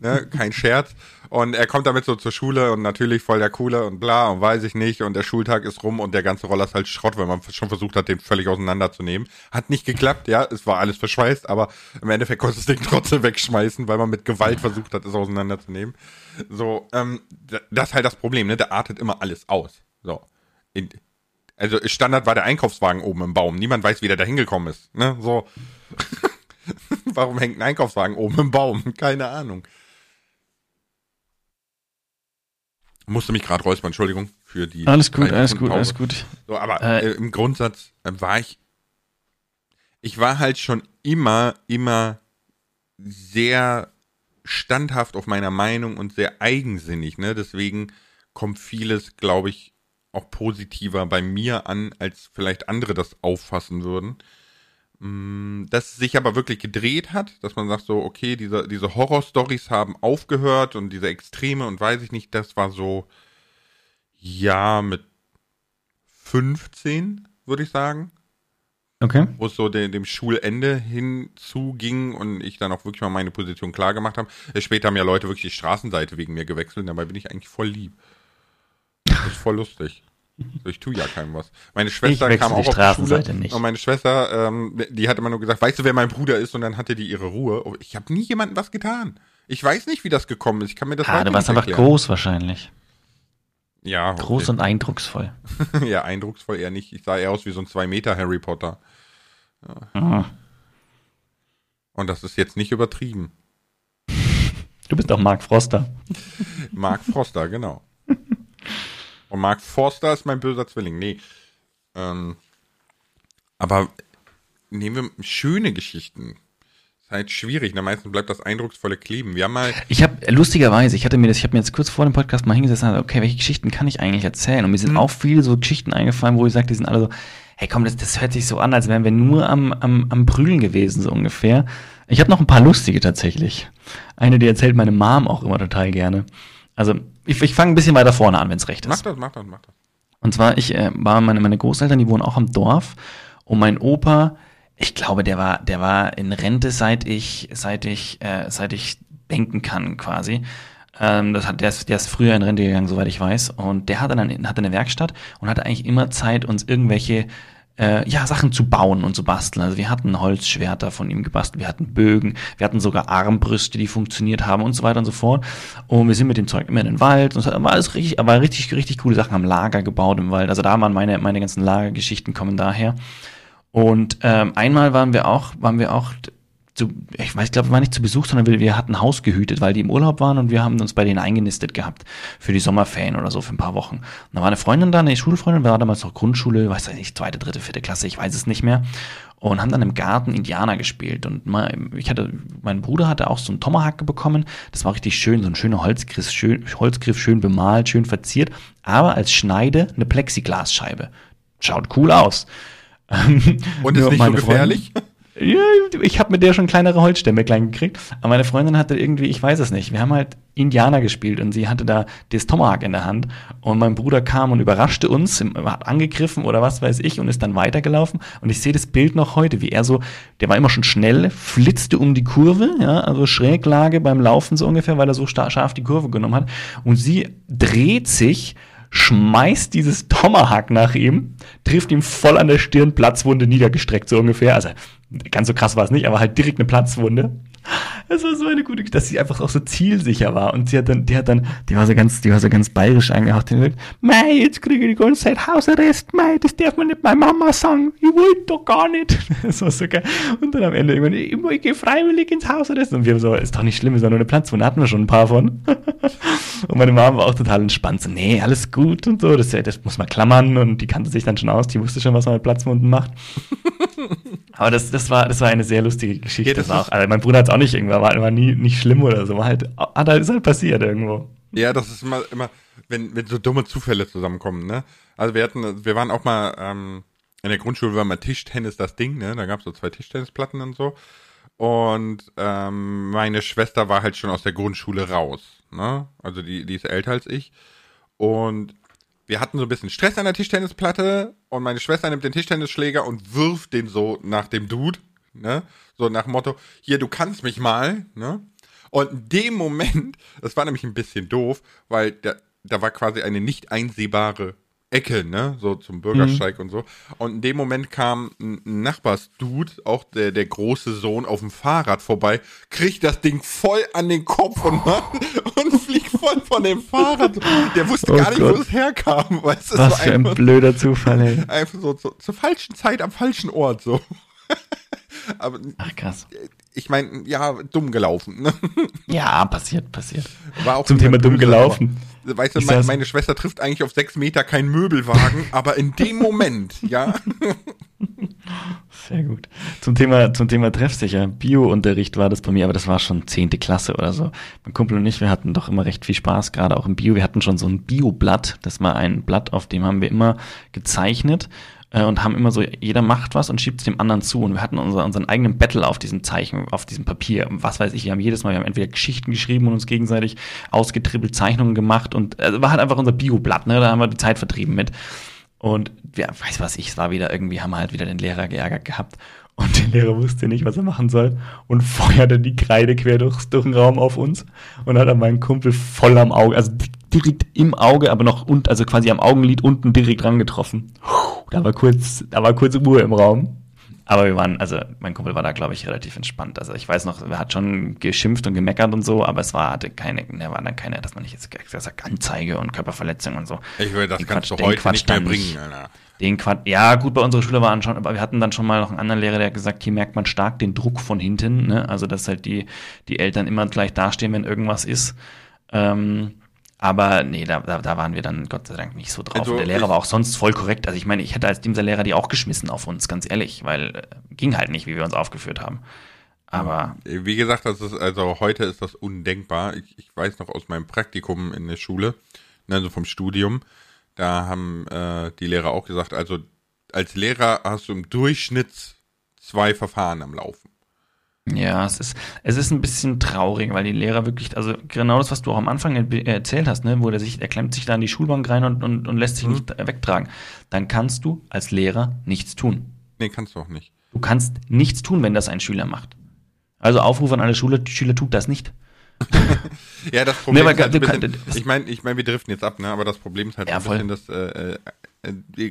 Ne? Kein Scherz. Und er kommt damit so zur Schule und natürlich voll der Coole und bla und weiß ich nicht. Und der Schultag ist rum und der ganze Roller ist halt Schrott, weil man schon versucht hat, den völlig auseinanderzunehmen. Hat nicht geklappt, ja, es war alles verschweißt, aber im Endeffekt konnte das Ding trotzdem wegschmeißen, weil man mit Gewalt versucht hat, es auseinanderzunehmen. So, ähm, das ist halt das Problem, ne? Der artet immer alles aus. So. In, also Standard war der Einkaufswagen oben im Baum. Niemand weiß, wie der da hingekommen ist. Ne? So. Warum hängt ein Einkaufswagen oben im Baum? Keine Ahnung. Musste mich gerade räuspern, Entschuldigung für die. Alles gut, alles gut, alles gut. So, aber Äh, äh, im Grundsatz äh, war ich. Ich war halt schon immer, immer sehr standhaft auf meiner Meinung und sehr eigensinnig, ne? Deswegen kommt vieles, glaube ich, auch positiver bei mir an, als vielleicht andere das auffassen würden. Mm, Dass es sich aber wirklich gedreht hat, dass man sagt so, okay, diese, diese Horror-Stories haben aufgehört und diese Extreme und weiß ich nicht, das war so, ja, mit 15, würde ich sagen Okay. wo es so de, dem Schulende hinzuging und ich dann auch wirklich mal meine Position klar gemacht habe. Äh, Später haben ja Leute wirklich die Straßenseite wegen mir gewechselt und dabei bin ich eigentlich voll lieb. Das ist voll lustig. Ich tue ja keinem was. Meine Schwester kam auch auf die Straßenseite Schule nicht. und meine Schwester, ähm, die hat immer nur gesagt, weißt du, wer mein Bruder ist? Und dann hatte die ihre Ruhe. Oh, Ich habe nie jemandem was getan. Ich weiß nicht, wie das gekommen ist. Ich kann mir das Ah, du warst einfach erklären. groß wahrscheinlich. Ja. Groß und eindrucksvoll. ja, eindrucksvoll eher nicht. Ich sah eher aus wie so ein zwei Meter Harry Potter. Ah. Und das ist jetzt nicht übertrieben. Du bist doch Mark Froster. Mark Foster, genau. Und Mark Forster ist mein böser Zwilling. Nee. Ähm, aber nehmen wir schöne Geschichten. Ist halt schwierig. Ne? Meistens bleibt das eindrucksvolle kleben. Wir haben mal. Ich habe lustigerweise, ich hatte mir das, ich habe mir jetzt kurz vor dem Podcast mal hingesetzt und gesagt, okay, welche Geschichten kann ich eigentlich erzählen? Und mir sind auch viele so Geschichten eingefallen, wo ich sage, die sind alle so, hey komm, das, das hört sich so an, als wären wir nur am, am, am Prügeln gewesen, so ungefähr. Ich habe noch ein paar lustige tatsächlich. Eine, die erzählt meine Mom auch immer total gerne. Also ich, ich fange ein bisschen weiter vorne an, wenn es recht ist. Mach das, mach das, mach das. Und zwar, ich äh, war meine, meine Großeltern, die wohnen auch am Dorf. Und mein Opa, ich glaube, der war, der war in Rente, seit ich, seit ich, äh, seit ich denken kann, quasi. Ähm, das hat, der, ist, der ist früher in Rente gegangen, soweit ich weiß. Und der hatte dann hatte eine Werkstatt und hatte eigentlich immer Zeit, uns irgendwelche äh, ja, Sachen zu bauen und zu basteln. Also wir hatten Holzschwerter von ihm gebastelt, wir hatten Bögen, wir hatten sogar Armbrüste, die funktioniert haben und so weiter und so fort. Und wir sind mit dem Zeug immer in den Wald und es war alles richtig, aber richtig, richtig coole Sachen am Lager gebaut im Wald. Also da waren meine, meine ganzen Lagergeschichten kommen daher. Und ähm, einmal waren wir auch, waren wir auch zu, ich weiß, ich glaube, wir waren nicht zu Besuch, sondern wir, wir hatten Haus gehütet, weil die im Urlaub waren und wir haben uns bei denen eingenistet gehabt für die Sommerferien oder so für ein paar Wochen. Und da war eine Freundin da, eine Schulfreundin, war damals noch Grundschule, weiß ich nicht, zweite, dritte, vierte Klasse, ich weiß es nicht mehr. Und haben dann im Garten Indianer gespielt. Und mal, ich hatte, mein Bruder hatte auch so einen Tomahawk bekommen. Das war richtig schön, so ein schöner Holzgriff, schön, Holzgriff, schön bemalt, schön verziert. Aber als Schneide eine Plexiglasscheibe. Schaut cool aus. Und ist nicht so gefährlich? Freundin, ich habe mit der schon kleinere Holzstämme klein gekriegt. Aber meine Freundin hatte irgendwie, ich weiß es nicht, wir haben halt Indianer gespielt und sie hatte da das Tomahawk in der Hand. Und mein Bruder kam und überraschte uns, hat angegriffen oder was weiß ich und ist dann weitergelaufen. Und ich sehe das Bild noch heute, wie er so, der war immer schon schnell, flitzte um die Kurve, ja, also Schräglage beim Laufen so ungefähr, weil er so scharf die Kurve genommen hat. Und sie dreht sich, schmeißt dieses Tomahawk nach ihm, trifft ihm voll an der Stirn, Platzwunde niedergestreckt, so ungefähr. Also ganz so krass war es nicht, aber halt direkt eine Platzwunde. Das war so eine gute, dass sie einfach auch so zielsicher war. Und sie hat dann, die hat dann, die war so ganz, die war so ganz bayerisch angehaucht. Die gesagt, Mei, jetzt kriege ich die ganze Zeit Hausarrest, Mei, das darf man nicht meiner Mama sagen. Ich wollte doch gar nicht. Das war so geil. Und dann am Ende irgendwann, ich, ich gehe freiwillig ins Hausarrest. Und wir haben so, ist doch nicht schlimm, ist doch nur eine Platzwunde. Hatten wir schon ein paar von. Und meine Mama war auch total entspannt. So, nee, alles gut und so. Das, das muss man klammern. Und die kannte sich dann schon aus. Die wusste schon, was man mit Platzwunden macht. Aber das, das, war, das war eine sehr lustige Geschichte. Ja, das auch. Also mein Bruder hat es auch nicht irgendwann, war, war nie nicht schlimm oder so. War halt, hat halt, ist halt passiert irgendwo. Ja, das ist immer, immer wenn, wenn so dumme Zufälle zusammenkommen, ne? Also wir hatten, wir waren auch mal, ähm, in der Grundschule war mal Tischtennis das Ding, ne? Da gab es so zwei Tischtennisplatten und so. Und ähm, meine Schwester war halt schon aus der Grundschule raus, ne? Also die, die ist älter als ich. Und wir hatten so ein bisschen Stress an der Tischtennisplatte und meine Schwester nimmt den Tischtennisschläger und wirft den so nach dem Dude, ne? So nach dem Motto, hier, du kannst mich mal, ne? Und in dem Moment, das war nämlich ein bisschen doof, weil da, da war quasi eine nicht einsehbare Ecke, ne, so zum Bürgersteig mhm. und so. Und in dem Moment kam ein Nachbarsdude, auch der, der große Sohn, auf dem Fahrrad vorbei, kriegt das Ding voll an den Kopf und, und fliegt voll von dem Fahrrad. Der wusste oh gar nicht, Gott. wo es herkam. Weißt, Was für ein blöder Zufall, ey. Einfach so, so zur falschen Zeit am falschen Ort, so. Aber, Ach krass. Ich meine, ja, dumm gelaufen. Ne? Ja, passiert, passiert. War auch Zum Thema dumm gelaufen. Aber, weißt du, meine, meine Schwester trifft eigentlich auf sechs Meter keinen Möbelwagen, aber in dem Moment, ja. Sehr gut. Zum Thema, zum Thema treffsicher. Bio-Unterricht war das bei mir, aber das war schon zehnte Klasse oder so. Mein Kumpel und ich, wir hatten doch immer recht viel Spaß, gerade auch im Bio. Wir hatten schon so ein Bio-Blatt. Das war ein Blatt, auf dem haben wir immer gezeichnet äh, und haben immer so, jeder macht was und schiebt es dem anderen zu. Und wir hatten unser, unseren eigenen Battle auf diesem Zeichen, auf diesem Papier. Was weiß ich, wir haben jedes Mal, wir haben entweder Geschichten geschrieben und uns gegenseitig ausgetribbelt, Zeichnungen gemacht und äh, war halt einfach unser Bioblatt, ne? Da haben wir die Zeit vertrieben mit. Und ja, weiß was ich, es war wieder irgendwie, haben wir halt wieder den Lehrer geärgert gehabt. Und der Lehrer wusste nicht, was er machen soll und feuerte die Kreide quer durch, durch den Raum auf uns und hat dann meinen Kumpel voll am Auge, also direkt im Auge, aber noch und also quasi am Augenlid unten direkt dran getroffen. Da war kurz, da war kurz Ruhe im Raum. Aber wir waren, also mein Kumpel war da, glaube ich, relativ entspannt. Also ich weiß noch, er hat schon geschimpft und gemeckert und so, aber es war, hatte keine, er war dann keine, dass man nicht jetzt gesagt Anzeige und Körperverletzung und so. Ich würde das den kannst Quatsch, du heute Quatsch nicht mehr bringen, Alter. Den Quatsch, ja gut, bei unserer Schule waren schon, aber wir hatten dann schon mal noch einen anderen Lehrer, der hat gesagt, hier merkt man stark den Druck von hinten, ne? Also dass halt die, die Eltern immer gleich dastehen, wenn irgendwas ist. Ähm, aber nee, da, da, da waren wir dann Gott sei Dank nicht so drauf. Also, und der Lehrer war auch sonst voll korrekt. Also ich meine, ich hätte als dieser Lehrer die auch geschmissen auf uns, ganz ehrlich, weil äh, ging halt nicht, wie wir uns aufgeführt haben. Aber. Wie gesagt, das ist, also heute ist das undenkbar. Ich, ich weiß noch aus meinem Praktikum in der Schule, also vom Studium, da haben äh, die Lehrer auch gesagt, also als Lehrer hast du im Durchschnitt zwei Verfahren am Laufen. Ja, es ist, es ist ein bisschen traurig, weil die Lehrer wirklich, also genau das, was du auch am Anfang erzählt hast, ne, wo der sich, er klemmt sich da in die Schulbank rein und, und, und lässt sich mhm. nicht wegtragen, dann kannst du als Lehrer nichts tun. Nee, kannst du auch nicht. Du kannst nichts tun, wenn das ein Schüler macht. Also Aufruf an alle Schüler, Schüler tut das nicht. ja, das Problem nee, ist halt bisschen, ich meine, ich mein, wir driften jetzt ab, ne? aber das Problem ist halt ja, ein bisschen, dass äh, äh,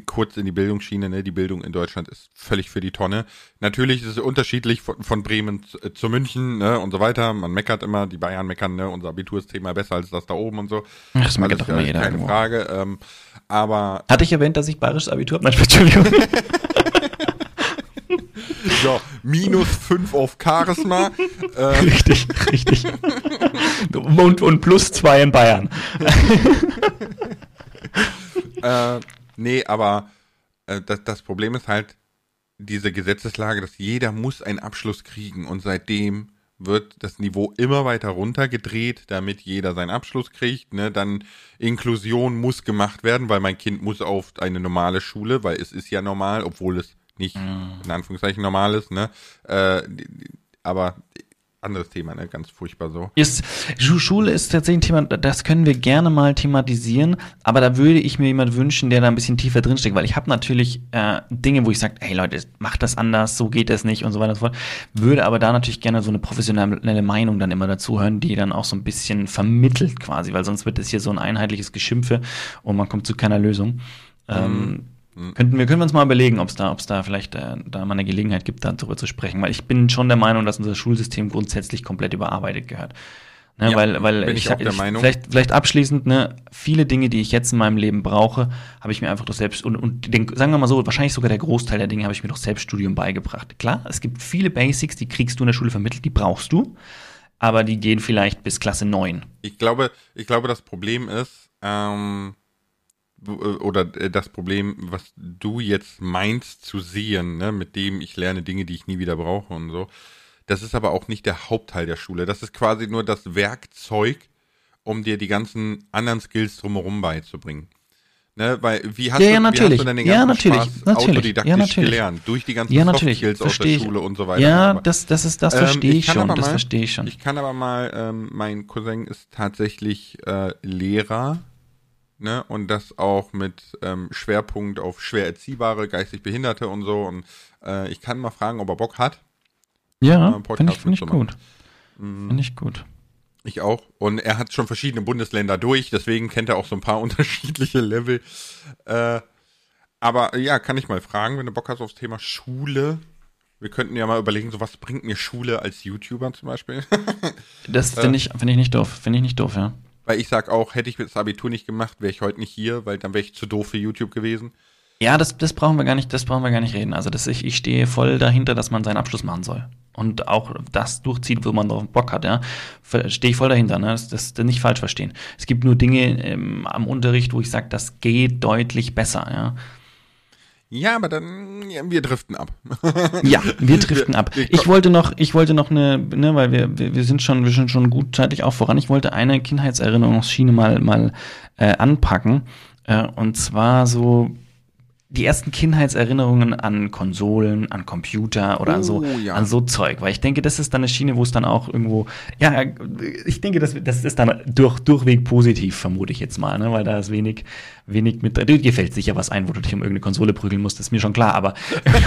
kurz in die Bildungsschiene, ne? die Bildung in Deutschland ist völlig für die Tonne. Natürlich ist es unterschiedlich von, von Bremen zu, äh, zu, München ne? und so weiter. Man meckert immer, die Bayern meckern, ne? unser Abitur ist zehnmal besser als das da oben und so. Ach, das meckert doch immer jeder. Keine irgendwo. Frage. Ähm, aber Hatte ich erwähnt, dass ich bayerisches Abitur habe? Nein, Entschuldigung. So, minus 5 auf Charisma. äh. Richtig, richtig. Und, und plus 2 in Bayern. äh, nee, aber äh, das, das Problem ist halt diese Gesetzeslage, dass jeder muss einen Abschluss kriegen und seitdem wird das Niveau immer weiter runtergedreht, damit jeder seinen Abschluss kriegt. Ne? Dann Inklusion muss gemacht werden, weil mein Kind muss auf eine normale Schule, weil es ist ja normal, obwohl es nicht in Anführungszeichen normal ist, ne? Äh, aber anderes Thema, ne? Ganz furchtbar so. Ist, Schule ist tatsächlich ein Thema, das können wir gerne mal thematisieren, aber da würde ich mir jemand wünschen, der da ein bisschen tiefer drinsteckt, weil ich habe natürlich äh, Dinge, wo ich sage, hey Leute, macht das anders, so geht das nicht und so weiter und so fort. Würde aber da natürlich gerne so eine professionelle Meinung dann immer dazu hören, die dann auch so ein bisschen vermittelt quasi, weil sonst wird es hier so ein einheitliches Geschimpfe und man kommt zu keiner Lösung. Ähm, Mhm. Könnten wir können wir uns mal überlegen, ob es da, ob's da vielleicht äh, da mal eine Gelegenheit gibt, darüber zu sprechen. Weil ich bin schon der Meinung, dass unser Schulsystem grundsätzlich komplett überarbeitet gehört. Ne, ja, weil weil ich, ich, ich vielleicht, vielleicht abschließend, ne, viele Dinge, die ich jetzt in meinem Leben brauche, habe ich mir einfach doch selbst, und, und den, sagen wir mal so, wahrscheinlich sogar der Großteil der Dinge habe ich mir doch Selbststudium beigebracht. Klar, es gibt viele Basics, die kriegst du in der Schule vermittelt, die brauchst du, aber die gehen vielleicht bis Klasse 9. Ich glaube, ich glaube, das Problem ist, ähm, äh, oder äh, das Problem, was du jetzt meinst zu sehen, ne, mit dem ich lerne Dinge, die ich nie wieder brauche und so. Das ist aber auch nicht der Hauptteil der Schule. Das ist quasi nur das Werkzeug, um dir die ganzen anderen Skills drumherum beizubringen. Ne, weil wie hast, ja, ja, du, natürlich. Wie hast du denn den ganzen ja, natürlich. Spaß natürlich. autodidaktisch ja, natürlich. gelernt? Durch die ganzen ja, Soft Skills aus der Schule und so weiter. Ja, das, das ist, das verstehe ähm, ich, schon. Das verstehe ich schon. Ich kann aber mal, ähm, mein Cousin ist tatsächlich äh, Lehrer ne? Und das auch mit ähm, Schwerpunkt auf schwer erziehbare, geistig Behinderte und so. Und äh, ich kann mal fragen, ob er Bock hat. Ja, finde ich, find ich gut. Mhm. Finde ich gut. Ich auch. Und er hat schon verschiedene Bundesländer durch, deswegen kennt er auch so ein paar unterschiedliche Level. Äh, aber ja, kann ich mal fragen, wenn du Bock hast aufs Thema Schule. Wir könnten ja mal überlegen, so was bringt mir Schule als YouTuber zum Beispiel? das finde ich, find ich nicht doof. Finde ich nicht doof, ja. Weil ich sag auch, hätte ich das Abitur nicht gemacht, wäre ich heute nicht hier, weil dann wäre ich zu doof für YouTube gewesen. Ja, das, das brauchen wir gar nicht, das brauchen wir gar nicht reden. Also das, ich, ich stehe voll dahinter, dass man seinen Abschluss machen soll. Und auch das durchzieht, wo man drauf Bock hat, ja. Stehe ich voll dahinter, ne? Das, das, das nicht falsch verstehen. Es gibt nur Dinge ähm, am Unterricht, wo ich sage, das geht deutlich besser, ja. Ja, aber dann, ja, wir driften ab. ja, wir driften ab. Ich wollte noch, ich wollte noch eine, ne, weil wir, wir, wir sind schon, wir sind schon gut zeitlich auch voran. Ich wollte eine Kindheitserinnerungsschiene mal, mal äh, anpacken. Äh, und zwar so die ersten Kindheitserinnerungen an Konsolen, an Computer oder oh, an so, oh, ja. an so Zeug. Weil ich denke, das ist dann eine Schiene, wo es dann auch irgendwo, ja, ich denke, das, das ist dann durch, durchweg positiv, vermute ich jetzt mal, ne? weil da ist wenig, wenig mit, dir gefällt sicher was ein, wo du dich um irgendeine Konsole prügeln musst, ist mir schon klar, aber.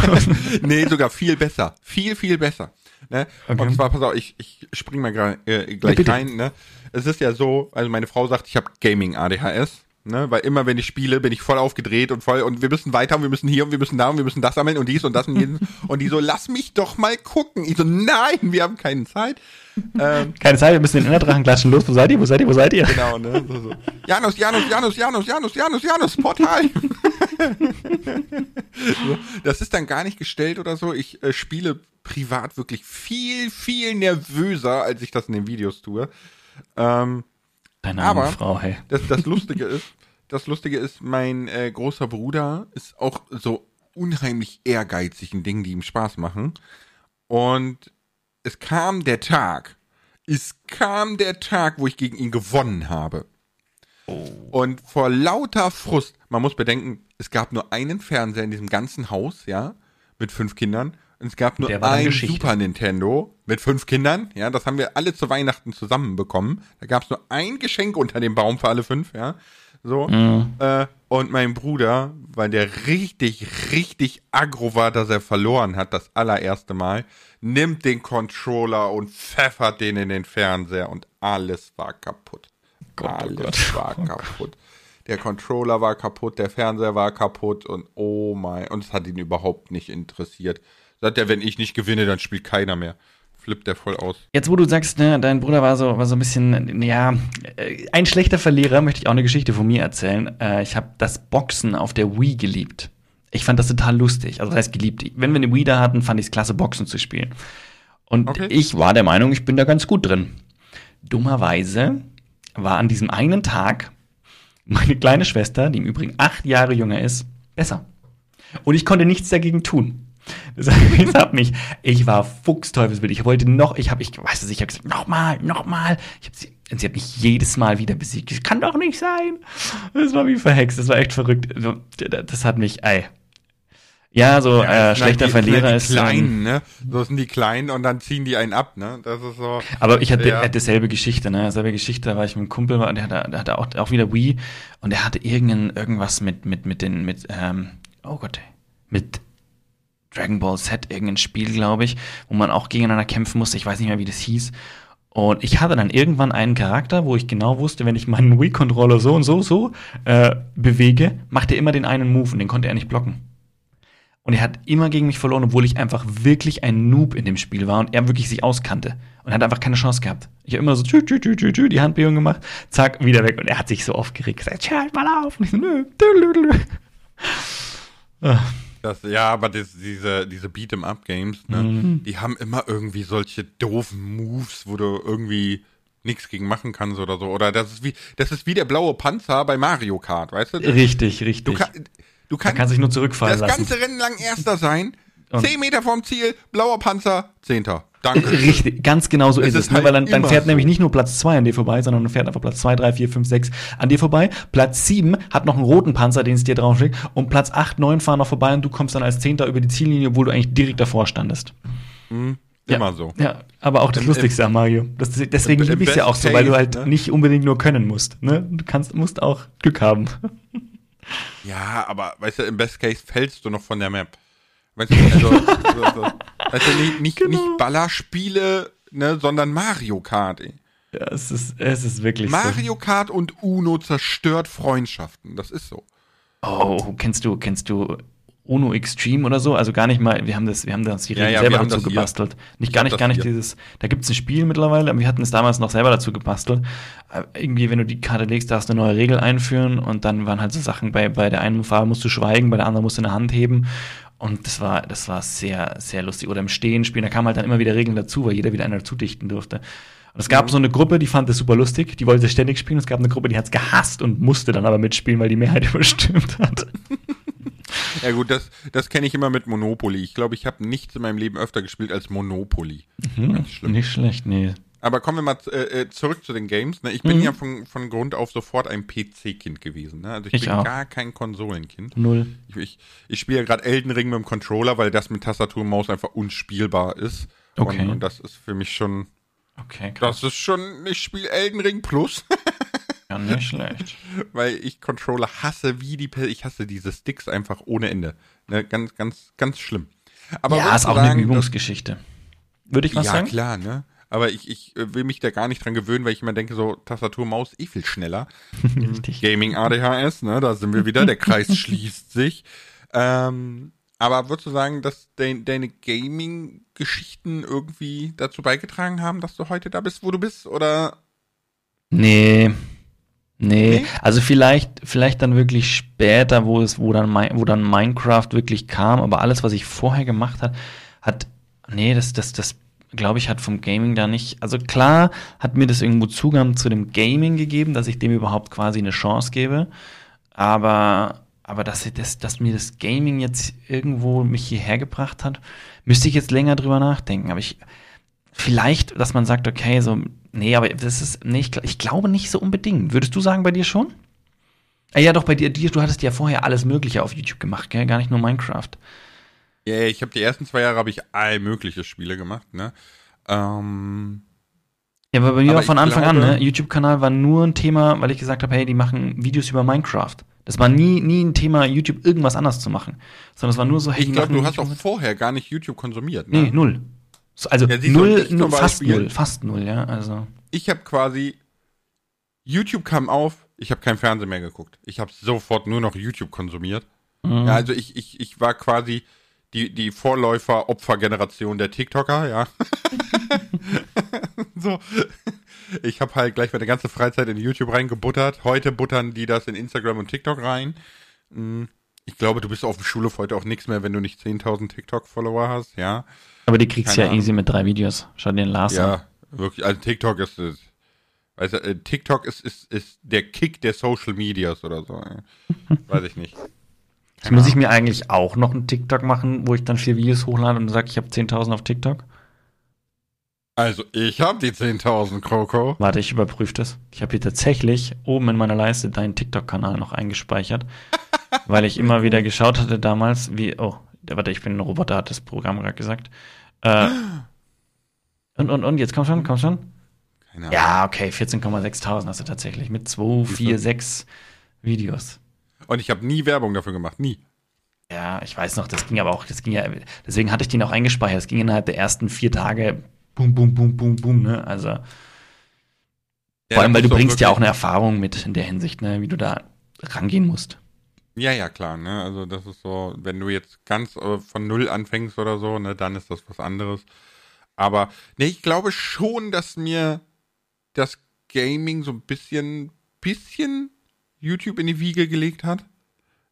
nee, sogar viel besser. Viel, viel besser. Ne? Okay. Und zwar, pass auf, ich, ich spring mal grad, äh, gleich ja, rein. Ne? Es ist ja so, also meine Frau sagt, ich habe Gaming ADHS. Ne, weil immer wenn ich spiele, bin ich voll aufgedreht und voll und wir müssen weiter und wir müssen hier und wir müssen da und wir müssen das sammeln und dies und das und jenes. und die so, lass mich doch mal gucken. Ich so, nein, wir haben keine Zeit. Ähm, keine Zeit, wir müssen den Innerdrachen klatschen. Los, wo seid ihr? Wo seid ihr? Wo seid ihr? Genau, ne? So, so. Janus, Janus, Janus, Janus, Janus, Janus, Janus, Portal. so, das ist dann gar nicht gestellt oder so. Ich äh, spiele privat wirklich viel, viel nervöser, als ich das in den Videos tue. Ähm, Deine Aber Frau, hey. Das, das Lustige ist, das Lustige ist, mein äh, großer Bruder ist auch so unheimlich ehrgeizig in Dingen, die ihm Spaß machen. Und es kam der Tag, es kam der Tag, wo ich gegen ihn gewonnen habe. Oh. Und vor lauter Frust, man muss bedenken, es gab nur einen Fernseher in diesem ganzen Haus, ja, mit fünf Kindern. Und es gab nur ein Super Nintendo mit fünf Kindern, ja, das haben wir alle zu Weihnachten zusammen bekommen. Da gab es nur ein Geschenk unter dem Baum für alle fünf, ja. So. Mhm. Äh, und mein Bruder, weil der richtig, richtig aggro war, dass er verloren hat, das allererste Mal, nimmt den Controller und pfeffert den in den Fernseher und alles war kaputt. Gott, oh alles Gott. war oh kaputt. Gott. Der Controller war kaputt, der Fernseher war kaputt und oh mein, und es hat ihn überhaupt nicht interessiert. Sagt er, wenn ich nicht gewinne, dann spielt keiner mehr flippt der voll aus. Jetzt, wo du sagst, ne, dein Bruder war so, war so ein bisschen, ja, äh, ein schlechter Verlierer, möchte ich auch eine Geschichte von mir erzählen. Äh, ich habe das Boxen auf der Wii geliebt. Ich fand das total lustig. Also, das heißt geliebt. Wenn wir eine Wii da hatten, fand ich es klasse, Boxen zu spielen. Und okay. ich war der Meinung, ich bin da ganz gut drin. Dummerweise war an diesem einen Tag meine kleine Schwester, die im Übrigen acht Jahre jünger ist, besser. Und ich konnte nichts dagegen tun. Das hat mich, ich war fuchsteufelswild. Ich wollte noch, ich habe, ich weiß es, ich habe gesagt, nochmal, nochmal. Ich hab sie, und sie hat mich jedes Mal wieder besiegt. Das kann doch nicht sein. Das war wie verhext, das war echt verrückt. Das hat mich, ey. Ja, so ja, äh, schlechter die, Verlierer die ist. Kleinen, ne? So sind die Kleinen und dann ziehen die einen ab, ne? Das ist so. Aber ich hatte, ja. hatte selbe Geschichte, ne? Selbe Geschichte, da war ich mit einem Kumpel, und der hatte, der hatte auch, auch wieder Wii und der hatte irgendein, irgendwas mit, mit, mit den, mit, ähm, oh Gott, mit Dragon Ball Z, irgendein Spiel, glaube ich, wo man auch gegeneinander kämpfen musste. Ich weiß nicht mehr, wie das hieß. Und ich hatte dann irgendwann einen Charakter, wo ich genau wusste, wenn ich meinen Wii-Controller so und so, so äh, bewege, macht er immer den einen Move und den konnte er nicht blocken. Und er hat immer gegen mich verloren, obwohl ich einfach wirklich ein Noob in dem Spiel war und er wirklich sich auskannte. Und er hat einfach keine Chance gehabt. Ich habe immer so tschü, tschü, tschü, tschü, tschü, die Handbewegung gemacht, zack, wieder weg. Und er hat sich so aufgeregt, gesagt, halt mal auf. Und ich so, nö, dü. Das, ja, aber das, diese, diese Beat'em-up-Games, ne, mhm. die haben immer irgendwie solche doofen Moves, wo du irgendwie nichts gegen machen kannst oder so. Oder das ist wie, das ist wie der blaue Panzer bei Mario Kart, weißt du? Das, richtig, richtig. Du, kann, du kannst, kann sich nur zurückfallen das lassen. Das ganze Rennen lang Erster sein, zehn Meter vom Ziel, blauer Panzer, Zehnter. Danke. Richtig, ganz genau so ist es. Ne? Halt weil dann, dann fährt so. nämlich nicht nur Platz 2 an dir vorbei, sondern dann fährt einfach Platz 2, 3, 4, 5, 6 an dir vorbei. Platz 7 hat noch einen roten Panzer, den es dir draufschlägt. Und Platz 8, 9 fahren noch vorbei und du kommst dann als Zehnter über die Ziellinie, obwohl du eigentlich direkt davor standest. Mhm. Immer so. Ja, aber auch das Im, Lustigste an Mario. Das, deswegen liebe ich es ja auch so, weil du halt ne? nicht unbedingt nur können musst. Ne? Du kannst, musst auch Glück haben. Ja, aber weißt du, im Best Case fällst du noch von der Map. Weißt du, also, so, so. also nicht, nicht, genau. nicht Ballerspiele, ne, sondern Mario Kart. Ey. Ja, es ist, es ist wirklich Mario so. Kart und Uno zerstört Freundschaften. Das ist so. Oh, kennst du, kennst du Uno Extreme oder so? Also gar nicht mal, wir haben das, wir haben das die ja, ja, selber dazu gebastelt. Nicht ich gar nicht, gar nicht hier. dieses, da gibt es ein Spiel mittlerweile, aber wir hatten es damals noch selber dazu gebastelt. Äh, irgendwie, wenn du die Karte legst, darfst du eine neue Regel einführen und dann waren halt so Sachen, bei, bei der einen Farbe musst du schweigen, bei der anderen musst du eine Hand heben und das war, das war sehr, sehr lustig. Oder im Stehen spielen, da kamen halt dann immer wieder Regeln dazu, weil jeder wieder einer dazu dichten durfte. Und es gab mhm. so eine Gruppe, die fand das super lustig, die wollte ständig spielen. Es gab eine Gruppe, die hat es gehasst und musste dann aber mitspielen, weil die Mehrheit überstimmt hat. Ja gut, das, das kenne ich immer mit Monopoly. Ich glaube, ich habe nichts in meinem Leben öfter gespielt als Monopoly. Mhm, nicht schlecht, nee. Aber kommen wir mal äh, äh, zurück zu den Games. Ne? Ich bin mhm. ja von, von Grund auf sofort ein PC-Kind gewesen. Ne? Also ich, ich bin auch. gar kein Konsolenkind. Null. Ich, ich, ich spiele ja gerade Elden Ring mit dem Controller, weil das mit Tastatur und Maus einfach unspielbar ist. Okay. Und, und das ist für mich schon. Okay, krass. Das ist schon. Ich spiele Elden Ring Plus. ja, nicht schlecht. Weil ich Controller hasse wie die. Ich hasse diese Sticks einfach ohne Ende. Ne? Ganz, ganz, ganz schlimm. Aber ja, ist auch sagen, eine Übungsgeschichte. Würde ich was ja, sagen? Ja, klar, ne? Aber ich, ich äh, will mich da gar nicht dran gewöhnen, weil ich immer denke, so Tastatur, Maus eh viel schneller. Richtig. Gaming ADHS, ne, da sind wir wieder, der Kreis schließt sich. Ähm, aber würdest du sagen, dass de deine Gaming-Geschichten irgendwie dazu beigetragen haben, dass du heute da bist, wo du bist, oder? Nee. Nee, nee? also vielleicht, vielleicht dann wirklich später, wo es, wo dann, wo dann Minecraft wirklich kam, aber alles, was ich vorher gemacht hat, hat, nee, das, das, das glaube ich, hat vom Gaming da nicht, also klar hat mir das irgendwo Zugang zu dem Gaming gegeben, dass ich dem überhaupt quasi eine Chance gebe, aber, aber dass, das, dass mir das Gaming jetzt irgendwo mich hierher gebracht hat, müsste ich jetzt länger drüber nachdenken, aber ich, vielleicht, dass man sagt, okay, so, nee, aber das ist, nee, ich, ich glaube nicht so unbedingt. Würdest du sagen, bei dir schon? Ah, ja, doch, bei dir, du hattest ja vorher alles Mögliche auf YouTube gemacht, gell? gar nicht nur Minecraft. Ja, ich habe die ersten zwei Jahre habe ich all mögliche Spiele gemacht, ne? Ähm, Ja, aber bei mir war von Anfang an, glaube- ne? YouTube-Kanal war nur ein Thema, weil ich gesagt habe, hey, die machen Videos über Minecraft. Das war nie, nie ein Thema, YouTube irgendwas anders zu machen. Sondern es war nur so, hey, ich glaube, du hast auch vorher gar nicht YouTube konsumiert. Ne? Nee, null. So, Also Ja, null, null fast null, fast null, ja. Also. Ich habe quasi YouTube kam auf, ich habe kein Fernsehen mehr geguckt. Ich habe sofort nur noch YouTube konsumiert. Mhm. Ja, also ich, ich, ich war quasi die, die Vorläufer-Opfer-Generation der TikToker, ja. so. Ich habe halt gleich meine ganze Freizeit in YouTube reingebuttert. Heute buttern die das in Instagram und TikTok rein. Mm, Ich glaube, du bist auf dem Schulhof heute auch nichts mehr, wenn du nicht 10.000 TikTok-Follower hast, ja. Aber die kriegst du Keine ja Ahnung. easy mit drei Videos. Schau dir den Lars an. Ja, wirklich. Also TikTok ist, ist du, äh, TikTok ist, ist, ist der Kick der Social Medias oder so. Weiß ich nicht. Jetzt muss ich mir eigentlich auch noch einen TikTok machen, wo ich dann vier Videos hochlade und sage, ich habe 10.000 auf TikTok. Also, ich habe die 10.000, Kroko. Warte, ich überprüfe das. Ich habe hier tatsächlich oben in meiner Leiste deinen TikTok-Kanal noch eingespeichert, weil ich immer wieder geschaut hatte damals, wie, oh, warte, ich bin ein Roboter, hat das Programm gerade gesagt. Äh, und, und, und, jetzt komm schon, komm schon. Keine Ahnung. Ja, okay, 14,6.000 hast du tatsächlich mit 2, 4, 6 Videos. Und ich habe nie Werbung dafür gemacht, nie. Ja, ich weiß noch, das ging aber auch, das ging ja, deswegen hatte ich den auch eingespeichert. Das ging innerhalb der ersten vier Tage, boom, boom, boom, boom, boom, ne? Also, Ja, vor allem, weil du bringst ja auch eine Erfahrung mit in der Hinsicht, ne? Wie du da rangehen musst. Ja, ja, klar, ne? Also, das ist so, wenn du jetzt ganz äh, von Null anfängst oder so, ne, dann ist das was anderes. Aber, ne, ich glaube schon, dass mir das Gaming so ein bisschen, bisschen YouTube in die Wiege gelegt hat.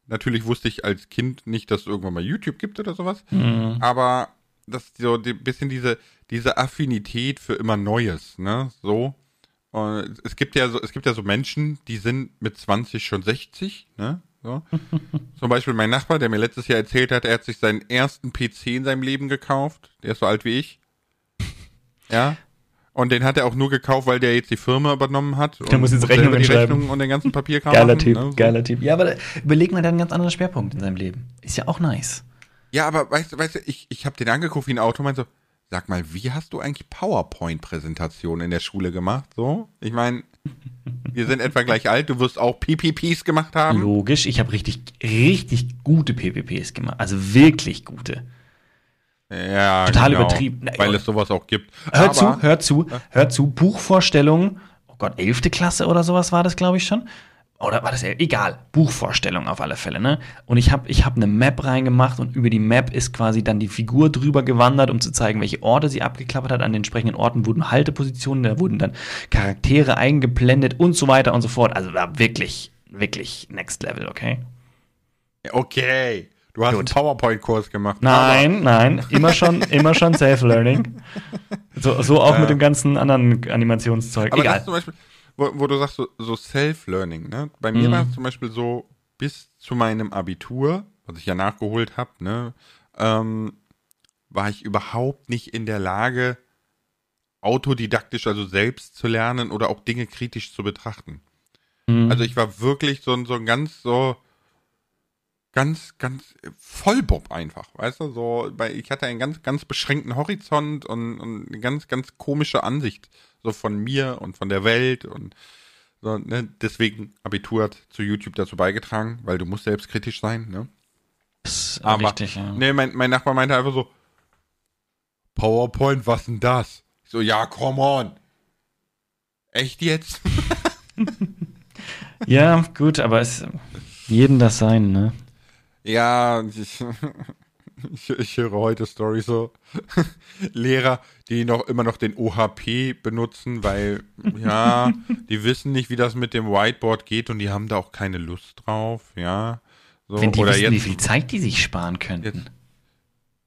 Natürlich wusste ich als Kind nicht, dass es irgendwann mal YouTube gibt oder sowas. Mhm. aber das so ein bisschen diese, diese Affinität für immer Neues, ne? So. Und es gibt ja so, es gibt ja so Menschen, die sind mit 20 schon 60, ne? So. Zum Beispiel mein Nachbar, der mir letztes Jahr erzählt hat, er hat sich seinen ersten PC in seinem Leben gekauft. Der ist so alt wie ich. Ja. Und den hat er auch nur gekauft, weil der jetzt die Firma übernommen hat. Der muss jetzt Rechnungen die schreiben. Rechnungen und den ganzen Papierkram Geiler machen, Typ, ne? Geiler Typ. Ja, aber überleg mal, der hat einen ganz anderen Schwerpunkt in seinem Leben. Ist ja auch nice. Ja, aber weißt du, weißt ich, ich habe den angeguckt wie ein Auto, meinte so, sag mal, wie hast du eigentlich PowerPoint-Präsentationen in der Schule gemacht? So? Ich meine, wir sind etwa gleich alt, du wirst auch PPPs gemacht haben. Logisch, ich habe richtig, richtig gute PPPs gemacht. Also wirklich gute. Ja, Total genau, übertrieben. Weil es sowas auch gibt. Hör aber, zu, hör zu, hör zu. Buchvorstellung, oh Gott, 11. Klasse oder sowas war das, glaube ich schon. Oder war das egal? Buchvorstellung auf alle Fälle, ne? Und ich habe ich hab eine Map reingemacht und über die Map ist quasi dann die Figur drüber gewandert, um zu zeigen, welche Orte sie abgeklappert hat. An den entsprechenden Orten wurden Haltepositionen, da wurden dann Charaktere eingeblendet und so weiter und so fort. Also war wirklich, wirklich next level, okay? Okay, du hast Gut. einen PowerPoint-Kurs gemacht. Nein, nein, immer schon, immer schon Self-Learning. So, so auch mit dem ganzen anderen Animationszeug. Aber das Egal. ist zum Beispiel, wo, wo du sagst, so, so Self-Learning, ne? Bei mir Mhm. war es zum Beispiel so, bis zu meinem Abitur, was ich ja nachgeholt habe, ne, ähm, war ich überhaupt nicht in der Lage, autodidaktisch, also selbst zu lernen oder auch Dinge kritisch zu betrachten. Mhm. Also ich war wirklich so, ein- so ein ganz so ganz, ganz Vollbob einfach, weißt du, so, weil ich hatte einen ganz, ganz beschränkten Horizont und, und eine ganz, ganz komische Ansicht so von mir und von der Welt und so, ne, deswegen Abitur hat zu YouTube dazu beigetragen, weil du musst selbstkritisch sein, ne? Das ist Aber, richtig, ja. ne, mein, mein Nachbar meinte einfach so, PowerPoint, was denn das? Ich so, ja, come on. Echt jetzt? Ja, gut, aber es jeden das sein, ne? Ja, ich, ich, ich höre heute Story so. Lehrer, die noch immer noch den OHP benutzen, weil, ja, die wissen nicht, wie das mit dem Whiteboard geht und die haben da auch keine Lust drauf, ja. So, Wenn die oder wissen, jetzt, wie viel Zeit die sich sparen könnten.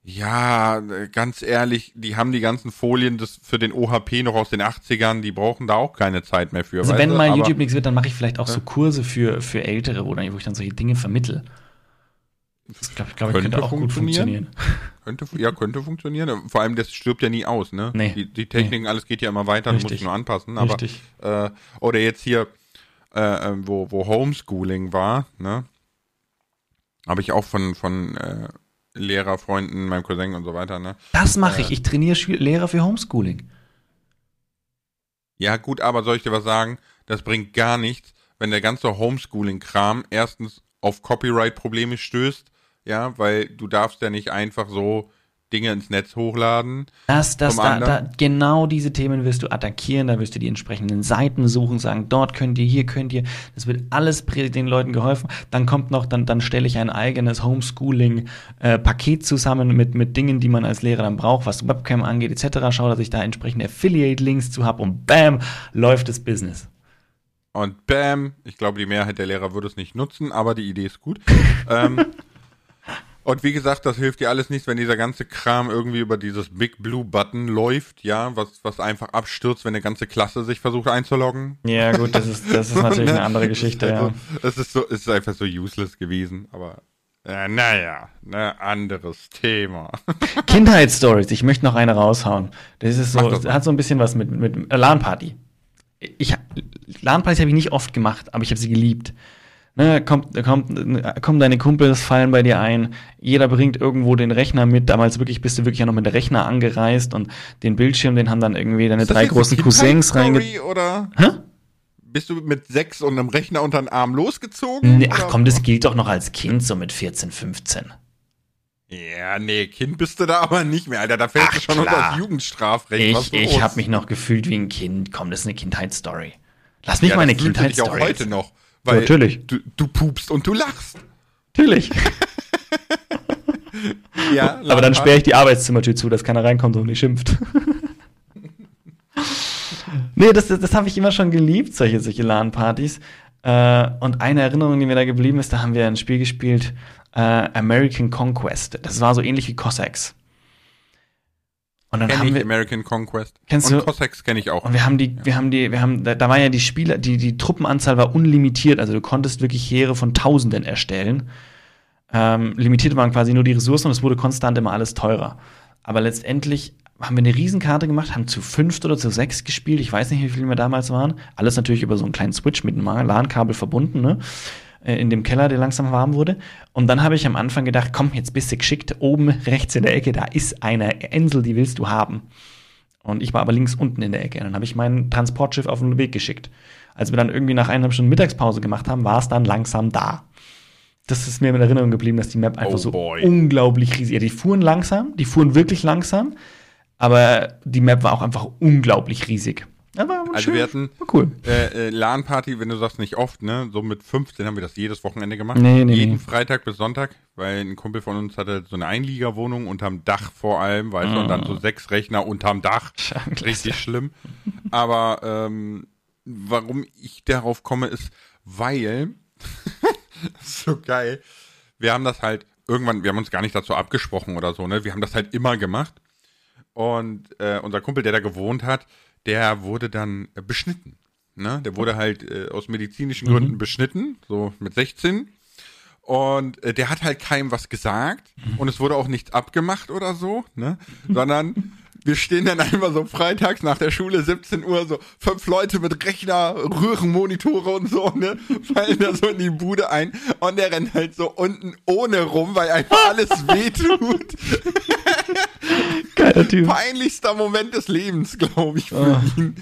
ja, ganz ehrlich, die haben die ganzen Folien des, für den OHP noch aus den 80ern, die brauchen da auch keine Zeit mehr für. Also wenn mal YouTube nichts wird, dann mache ich vielleicht auch so Kurse für, für Ältere, wo, dann, wo ich dann solche Dinge vermittel. Das glaube glaub, ich Könnte könnte auch gut funktionieren. Könnte, ja, könnte funktionieren. Vor allem, das stirbt ja nie aus, ne? Nee. Die, die Techniken, alles geht ja immer weiter, du musst Richtig. dich nur anpassen. Aber, Richtig. äh, oder jetzt hier, äh, äh, wo, wo Homeschooling war, ne? Habe ich auch von, von äh, Lehrerfreunden, meinem Cousin und so weiter, ne? Das mache Äh. ich. Ich trainiere Schü- Lehrer für Homeschooling. Ja, gut, aber soll ich dir was sagen? Das bringt gar nichts, wenn der ganze Homeschooling-Kram erstens auf Copyright-Probleme stößt, ja, weil du darfst ja nicht einfach so Dinge ins Netz hochladen. Das, das, da, da, genau diese Themen wirst du attackieren, da wirst du die entsprechenden Seiten suchen, sagen, dort könnt ihr, hier könnt ihr. Das wird alles den Leuten geholfen. Dann kommt noch, dann, dann stelle ich ein eigenes Homeschooling-Paket zusammen mit, mit Dingen, die man als Lehrer dann braucht, was Webcam angeht, etc. Schau, dass ich da entsprechende Affiliate-Links zu habe und bam, läuft das Business. Und bam, ich glaube, die Mehrheit der Lehrer würde es nicht nutzen, aber die Idee ist gut. ähm, und wie gesagt, das hilft dir alles nichts, wenn dieser ganze Kram irgendwie über dieses Big Blue Button läuft, ja, was, was einfach abstürzt, wenn eine ganze Klasse sich versucht einzuloggen. Ja, gut, das ist, das ist natürlich eine andere Geschichte, ja. Also, es ist so, es ist einfach so useless gewesen, aber äh, naja, ne, anderes Thema. Kindheitsstories, ich möchte noch eine raushauen. Das ist so, das hat so ein bisschen was mit, mit äh, LAN-Party. Ich, LAN-Partys habe ich nicht oft gemacht, aber ich habe sie geliebt. Ne, kommt, kommt, kommen deine Kumpels, fallen bei dir ein, jeder bringt irgendwo den Rechner mit. Damals wirklich bist du wirklich ja noch mit der Rechner angereist und den Bildschirm, den haben dann irgendwie deine drei großen Cousins reinge... Kindheitsstory, oder Hä? bist du mit sechs und einem Rechner unter den Arm losgezogen? Nee, ach komm, das gilt doch noch als Kind, so mit 14, 15. Ja, nee, Kind bist du da aber nicht mehr, Alter. Da fällt Ach, du schon unter klar. das Jugendstrafrecht. Ich, ich habe mich noch gefühlt wie ein Kind. Komm, das ist eine Kindheitsstory. Lass mich ja, meine du dich auch heute noch. Weil natürlich. Du, du pupst und du lachst. Natürlich. Ja, Aber dann sperre ich die Arbeitszimmertür zu, dass keiner reinkommt und nicht schimpft. nee, das, das, das habe ich immer schon geliebt, solche, solche LAN-Partys. Äh, und eine Erinnerung, die mir da geblieben ist, da haben wir ein Spiel gespielt, äh, American Conquest. Das war so ähnlich wie Cossacks. Und dann Kenn haben wir, American Conquest. Kennst und du- Cossacks kenne ich auch. und wir haben die, wir haben die, wir haben, da, da war ja die Spieler, die, die Truppenanzahl war unlimitiert, also du konntest wirklich Heere von Tausenden erstellen. Ähm, limitiert waren quasi nur die Ressourcen und es wurde konstant immer alles teurer. Aber letztendlich haben wir eine Riesenkarte gemacht, haben zu fünft oder zu sechs gespielt. Ich weiß nicht, wie viele wir damals waren. Alles natürlich über so einen kleinen Switch mit einem LAN-Kabel verbunden, ne? Äh, In dem Keller, der langsam warm wurde. Und dann habe ich am Anfang gedacht, komm, jetzt bist du geschickt. Oben rechts in der Ecke, da ist eine Insel, die willst du haben. Und ich war aber links unten in der Ecke. Und dann habe ich mein Transportschiff auf den Weg geschickt. Als wir dann irgendwie nach eineinhalb Stunden Mittagspause gemacht haben, war es dann langsam da. Das ist mir in Erinnerung geblieben, dass die Map einfach Oh so boy. unglaublich riesig ist. Ja, die fuhren langsam, die fuhren wirklich langsam, aber die Map war auch einfach unglaublich riesig. Ja, war Also schön, wir hatten cool. äh, äh, LAN-Party, wenn du sagst, nicht oft, ne? So mit 15 haben wir das jedes Wochenende gemacht. Nee, nee, Jeden nee. Freitag bis Sonntag, weil ein Kumpel von uns hatte so eine Einliegerwohnung unterm Dach vor allem, weißt du, und dann Ah. so sechs Rechner unterm Dach. Richtig schlimm. Aber ähm, warum ich darauf komme, ist, weil, so geil, wir haben das halt irgendwann, wir haben uns gar nicht dazu abgesprochen oder so, ne? Wir haben das halt immer gemacht. Und äh, unser Kumpel, der da gewohnt hat, der wurde dann äh, beschnitten. Ne? Der wurde halt äh, aus medizinischen Gründen beschnitten, so mit 16. Und äh, der hat halt keinem was gesagt und es wurde auch nichts abgemacht oder so, ne? Sondern wir stehen dann einfach so freitags nach der Schule, 17 Uhr, so fünf Leute mit Rechner, Röhrenmonitore und so, ne? Fallen da so in die Bude ein und der rennt halt so unten ohne rum, weil einfach alles wehtut. Geiler Typ. Peinlichster Moment des Lebens, glaube ich, für Ah. ihn.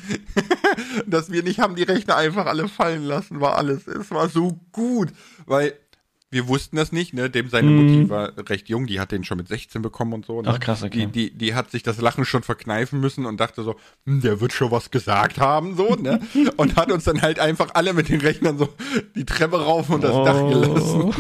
Dass wir nicht haben die Rechner einfach alle fallen lassen, war alles. Es war so gut, weil wir wussten das nicht, ne? Dem seine Mutti war recht jung, die hat den schon mit 16 bekommen und so. Ne? Mhm. Ach, krass, okay. Die, die, die hat sich das Lachen schon verkneifen müssen und dachte so, hm, der wird schon was gesagt haben, so, ne? Und hat uns dann halt einfach alle mit den Rechnern so die Treppe rauf und das Dach gelassen.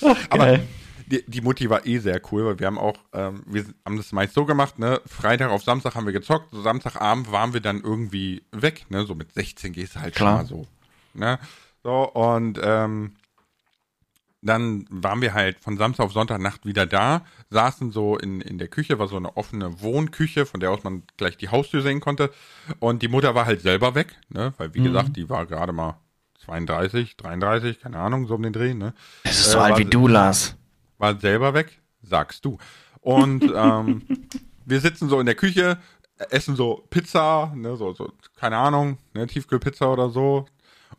Aber Geil. die, die Mutti war eh sehr cool, weil wir haben auch, ähm, wir haben das meist so gemacht, ne? Freitag auf Samstag haben wir gezockt, so Samstagabend waren wir dann irgendwie weg, ne? So mit 16 gehst du halt Klar. schon mal so, ne? So, und ähm, dann waren wir halt von Samstag auf Sonntagnacht wieder da, saßen so in, in der Küche, war so eine offene Wohnküche, von der aus man gleich die Haustür sehen konnte. Und die Mutter war halt selber weg, ne? Weil, wie Mhm. gesagt, die war gerade mal 32, 33, keine Ahnung, so um den Dreh, ne? Es ist Äh, so alt war wie du, Lars. war selber weg, sagst du. Und ähm, wir sitzen so in der Küche, essen so Pizza, ne, so, so, keine Ahnung, ne, Tiefkühlpizza oder so.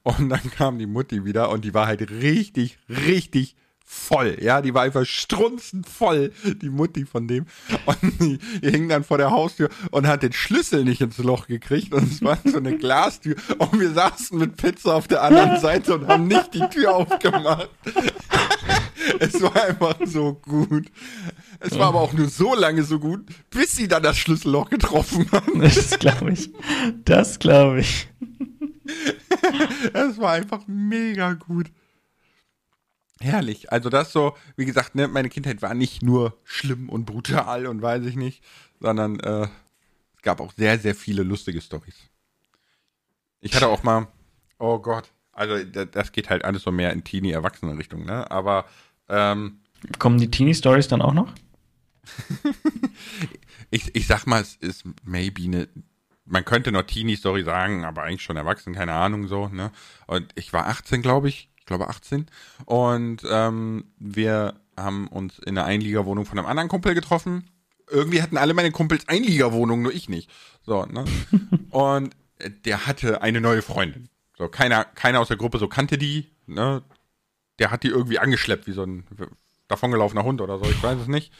Und dann kam die Mutti wieder und die war halt richtig, richtig voll, ja, die war einfach strunzend voll, die Mutti von dem. Und die, die hing dann vor der Haustür und hat den Schlüssel nicht ins Loch gekriegt und es war so eine Glastür und wir saßen mit Pizza auf der anderen Seite und haben nicht die Tür aufgemacht. es war einfach so gut. Es war aber auch nur so lange so gut, bis sie dann das Schlüsselloch getroffen haben. Das glaube ich. Das glaube ich. Es war einfach mega gut. Herrlich. Also das so, wie gesagt, ne, meine Kindheit war nicht nur schlimm und brutal und weiß ich nicht, sondern äh, es gab auch sehr, sehr viele lustige Stories. Ich hatte auch mal, oh Gott, also das geht halt alles so mehr in Teenie-Erwachsenen-Richtung, ne? Aber ähm, kommen die Teenie-Stories dann auch noch? ich, ich sag mal, es ist maybe eine, man könnte noch Teenie-Story sagen, aber eigentlich schon erwachsen, keine Ahnung so, ne? Und ich war 18, glaube ich, ich glaube 18. Und ähm, wir haben uns in einer Einliegerwohnung von einem anderen Kumpel getroffen. Irgendwie hatten alle meine Kumpels Einliegerwohnung, nur ich nicht. So, ne? Und der hatte eine neue Freundin. So, keiner, keiner aus der Gruppe so kannte die, ne? Der hat die irgendwie angeschleppt, wie so ein davongelaufener Hund oder so, ich weiß es nicht.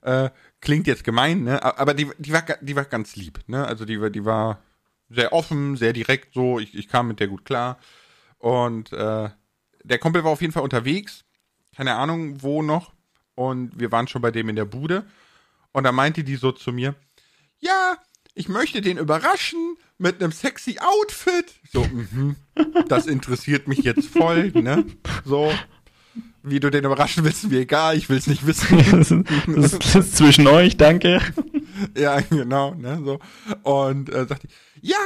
Äh, klingt jetzt gemein, ne? Aber die, die, war, die war ganz lieb, ne? Also die, die war sehr offen, sehr direkt so. Ich, ich kam mit der gut klar. Und äh, der Kumpel war auf jeden Fall unterwegs. Keine Ahnung, wo noch. Und wir waren schon bei dem in der Bude. Und da meinte die so zu mir, ja, ich möchte den überraschen mit einem sexy Outfit. So, mhm, das interessiert mich jetzt voll, ne? So, wie du den überraschen willst, mir egal, ich will es nicht wissen. das, ist, das ist zwischen euch, danke. Ja, genau, ne, so. Und äh, sagte ich, ja,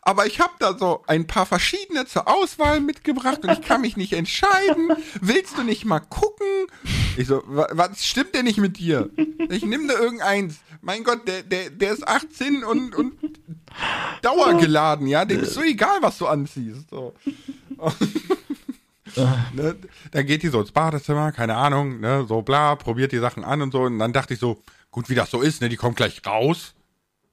aber ich habe da so ein paar verschiedene zur Auswahl mitgebracht und ich kann mich nicht entscheiden. Willst du nicht mal gucken? Ich so, was stimmt denn nicht mit dir? Ich nehme da irgendeins. Mein Gott, der, der, der ist 18 und, und dauergeladen, ja? Dem ist so egal, was du anziehst. So. ne, dann geht die so ins Badezimmer, keine Ahnung, ne, so bla, probiert die Sachen an und so. Und dann dachte ich so, gut, wie das so ist, ne, die kommt gleich raus.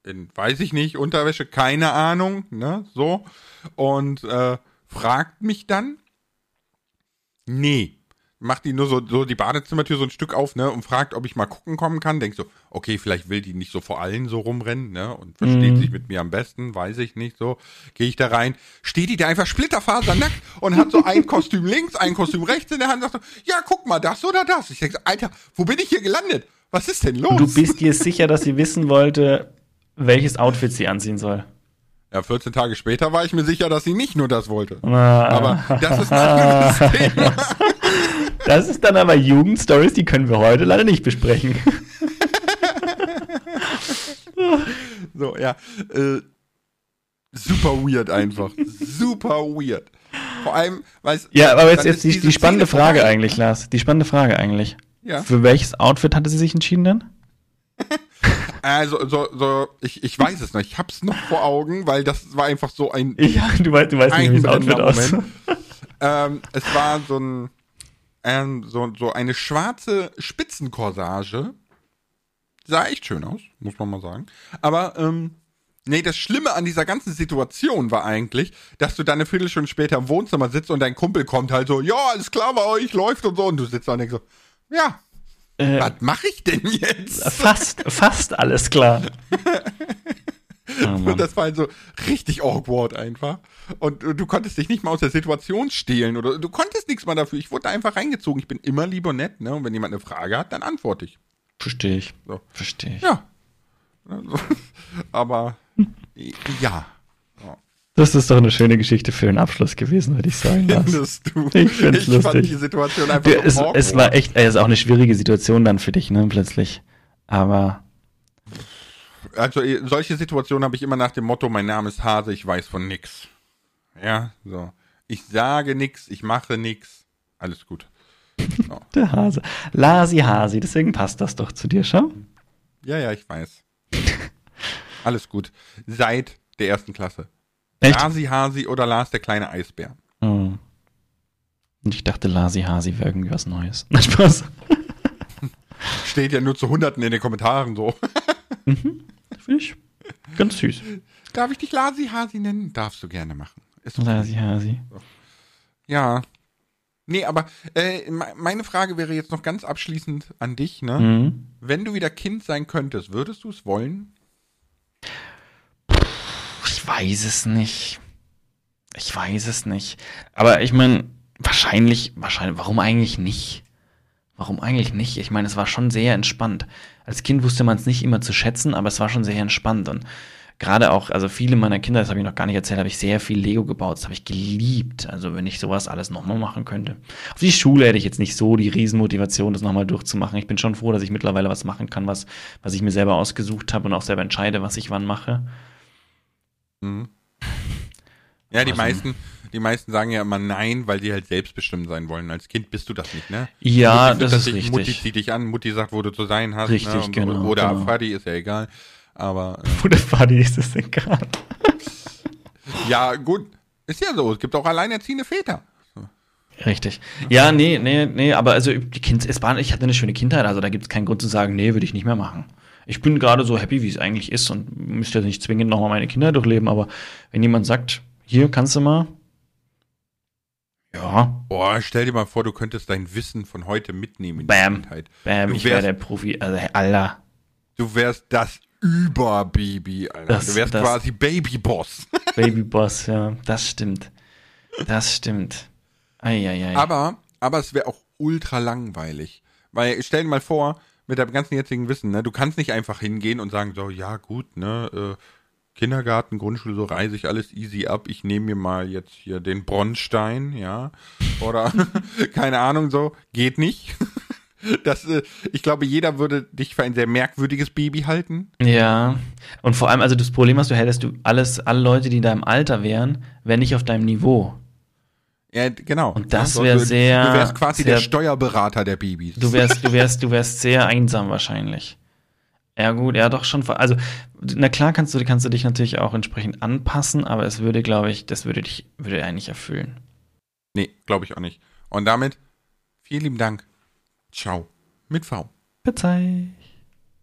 In, weiß ich nicht, Unterwäsche, keine Ahnung, ne, so. Und äh, fragt mich dann, nee, macht die nur so, so die Badezimmertür so ein Stück auf, ne, und fragt, ob ich mal gucken kommen kann. Denk so, okay, vielleicht will die nicht so vor allen so rumrennen, ne, und versteht mhm. sich mit mir am besten, weiß ich nicht, so. Gehe ich da rein, steht die da einfach splitterfasernackt und hat so ein Kostüm links, ein Kostüm rechts in der Hand, sagt so, ja, guck mal, das oder das. Ich denke so, Alter, wo bin ich hier gelandet? Was ist denn los? Und du bist dir sicher, dass sie wissen wollte, welches Outfit sie anziehen soll? Ja, 14 Tage später war ich mir sicher, dass sie nicht nur das wollte. Ah. Aber das ist ein anderes Thema. Das ist dann aber Jugendstories, die können wir heute leider nicht besprechen. so, ja. Äh, super weird einfach. Super weird. Vor allem, weil es. Ja, aber jetzt, jetzt die, die spannende Frage vorbei. eigentlich, Lars. Die spannende Frage eigentlich. Ja. Für welches Outfit hatte sie sich entschieden dann? Also, so, so, ich, ich weiß es noch. Ich hab's noch vor Augen, weil das war einfach so ein. Ja, du weißt, du weißt nicht, wie das Outfit aus. ähm, es war so ein, ähm, so, so eine schwarze Spitzenkorsage. Sah echt schön aus, muss man mal sagen. Aber, ähm, nee, das Schlimme an dieser ganzen Situation war eigentlich, dass du dann eine Viertelstunde später im Wohnzimmer sitzt und dein Kumpel kommt halt so, ja, alles klar bei euch, läuft und so. Und du sitzt da und denkst so, ja, äh, was mache ich denn jetzt? Fast, fast alles klar. Oh, das war halt so richtig awkward einfach. Und du konntest dich nicht mal aus der Situation stehlen oder du konntest nichts mal dafür. Ich wurde einfach reingezogen. Ich bin immer lieber nett, ne? Und wenn jemand eine Frage hat, dann antworte ich. Verstehe ich. So. Verstehe ich. Ja. Aber ja. Das ist doch eine schöne Geschichte für einen Abschluss gewesen, würde ich sagen. Findest du? Ich finde es lustig. Fand die Situation einfach ja, so es, es war echt, es ist auch eine schwierige Situation dann für dich, ne, plötzlich. Aber also äh, solche Situationen habe ich immer nach dem Motto, mein Name ist Hase, ich weiß von nix. Ja, so. Ich sage nix, ich mache nix. Alles gut. So. Der Hase. Lasi Hasi, deswegen passt das doch zu dir, schau. Ja, ja, ich weiß. Alles gut. Seit der ersten Klasse. Echt? Lasi Hasi oder Lars der kleine Eisbär. Oh. Und ich dachte, Lasi Hasi wäre irgendwie was Neues. Na, Spaß. Steht ja nur zu Hunderten in den Kommentaren so. mhm. Finde ich ganz süß. Darf ich dich Lasi Hasi nennen? Darfst du gerne machen. Ist okay. Lasi Hasi. Ja. Nee, aber äh, me- meine Frage wäre jetzt noch ganz abschließend an dich, ne? Mhm. Wenn du wieder Kind sein könntest, würdest du es wollen? Ich weiß es nicht. Ich weiß es nicht. Aber ich meine, wahrscheinlich, wahrscheinlich, warum eigentlich nicht? Warum eigentlich nicht? Ich meine, es war schon sehr entspannt. Als Kind wusste man es nicht immer zu schätzen, aber es war schon sehr entspannt. Und gerade auch, also viele meiner Kinder, das habe ich noch gar nicht erzählt, habe ich sehr viel Lego gebaut. Das habe ich geliebt. Also wenn ich sowas alles nochmal machen könnte. Auf die Schule hätte ich jetzt nicht so die Riesenmotivation, das nochmal durchzumachen. Ich bin schon froh, dass ich mittlerweile was machen kann, was, was ich mir selber ausgesucht habe und auch selber entscheide, was ich wann mache. Mhm. Ja, die Also- meisten, die meisten sagen ja immer nein, weil die halt selbstbestimmt sein wollen. Als Kind bist du das nicht, ne? Ja, das ist dich, richtig. Mutti zieht dich an, Mutti sagt, wo du zu sein hast. Richtig, ne? und, genau, Oder genau. Fadi, ist ja egal. Aber äh, Wo der Party ist es denn gerade? ja, gut, ist ja so. Es gibt auch alleinerziehende Väter. Richtig. Ja, nee, nee, nee, aber also die Kind, es war, ich hatte eine schöne Kindheit, also da gibt es keinen Grund zu sagen, nee, würde ich nicht mehr machen. Ich bin gerade so happy, wie es eigentlich ist und müsste jetzt nicht zwingend nochmal meine Kinder durchleben, aber wenn jemand sagt, hier kannst du mal, ja, Boah, stell dir mal vor, du könntest dein Wissen von heute mitnehmen in Bam. die Kindheit. bam, Du ich wäre der Profi, also Alter. Du wärst das Überbaby, Alter. Das- du wärst das- quasi Babyboss. Babyboss, ja, das stimmt. Das stimmt. Eieiei. Aber, aber es wäre auch ultra langweilig. Weil, stell dir mal vor, mit deinem ganzen jetzigen Wissen, ne, du kannst nicht einfach hingehen und sagen, so, ja, gut, ne, äh, Kindergarten, Grundschule, so reise ich alles easy ab. Ich nehme mir mal jetzt hier den Bronstein, ja. Oder, keine Ahnung, so. Geht nicht. Das, äh, ich glaube, jeder würde dich für ein sehr merkwürdiges Baby halten. Ja, und vor allem, also das Problem, was du hättest, du alles, alle Leute, die in deinem Alter wären, wären nicht auf deinem Niveau. Ja, genau. Und das Ja, wär du- sehr- Du wärst quasi der sehr- Steuerberater der Babys. Du wärst, du wärst, du wärst sehr einsam wahrscheinlich. Ja gut, ja doch schon. Also na klar kannst du, kannst du dich natürlich auch entsprechend anpassen, aber es würde, glaube ich, das würde dich, würde einen nicht erfüllen. Nee, glaube ich auch nicht. Und damit vielen lieben Dank. Ciao. Mit V. Verzeih.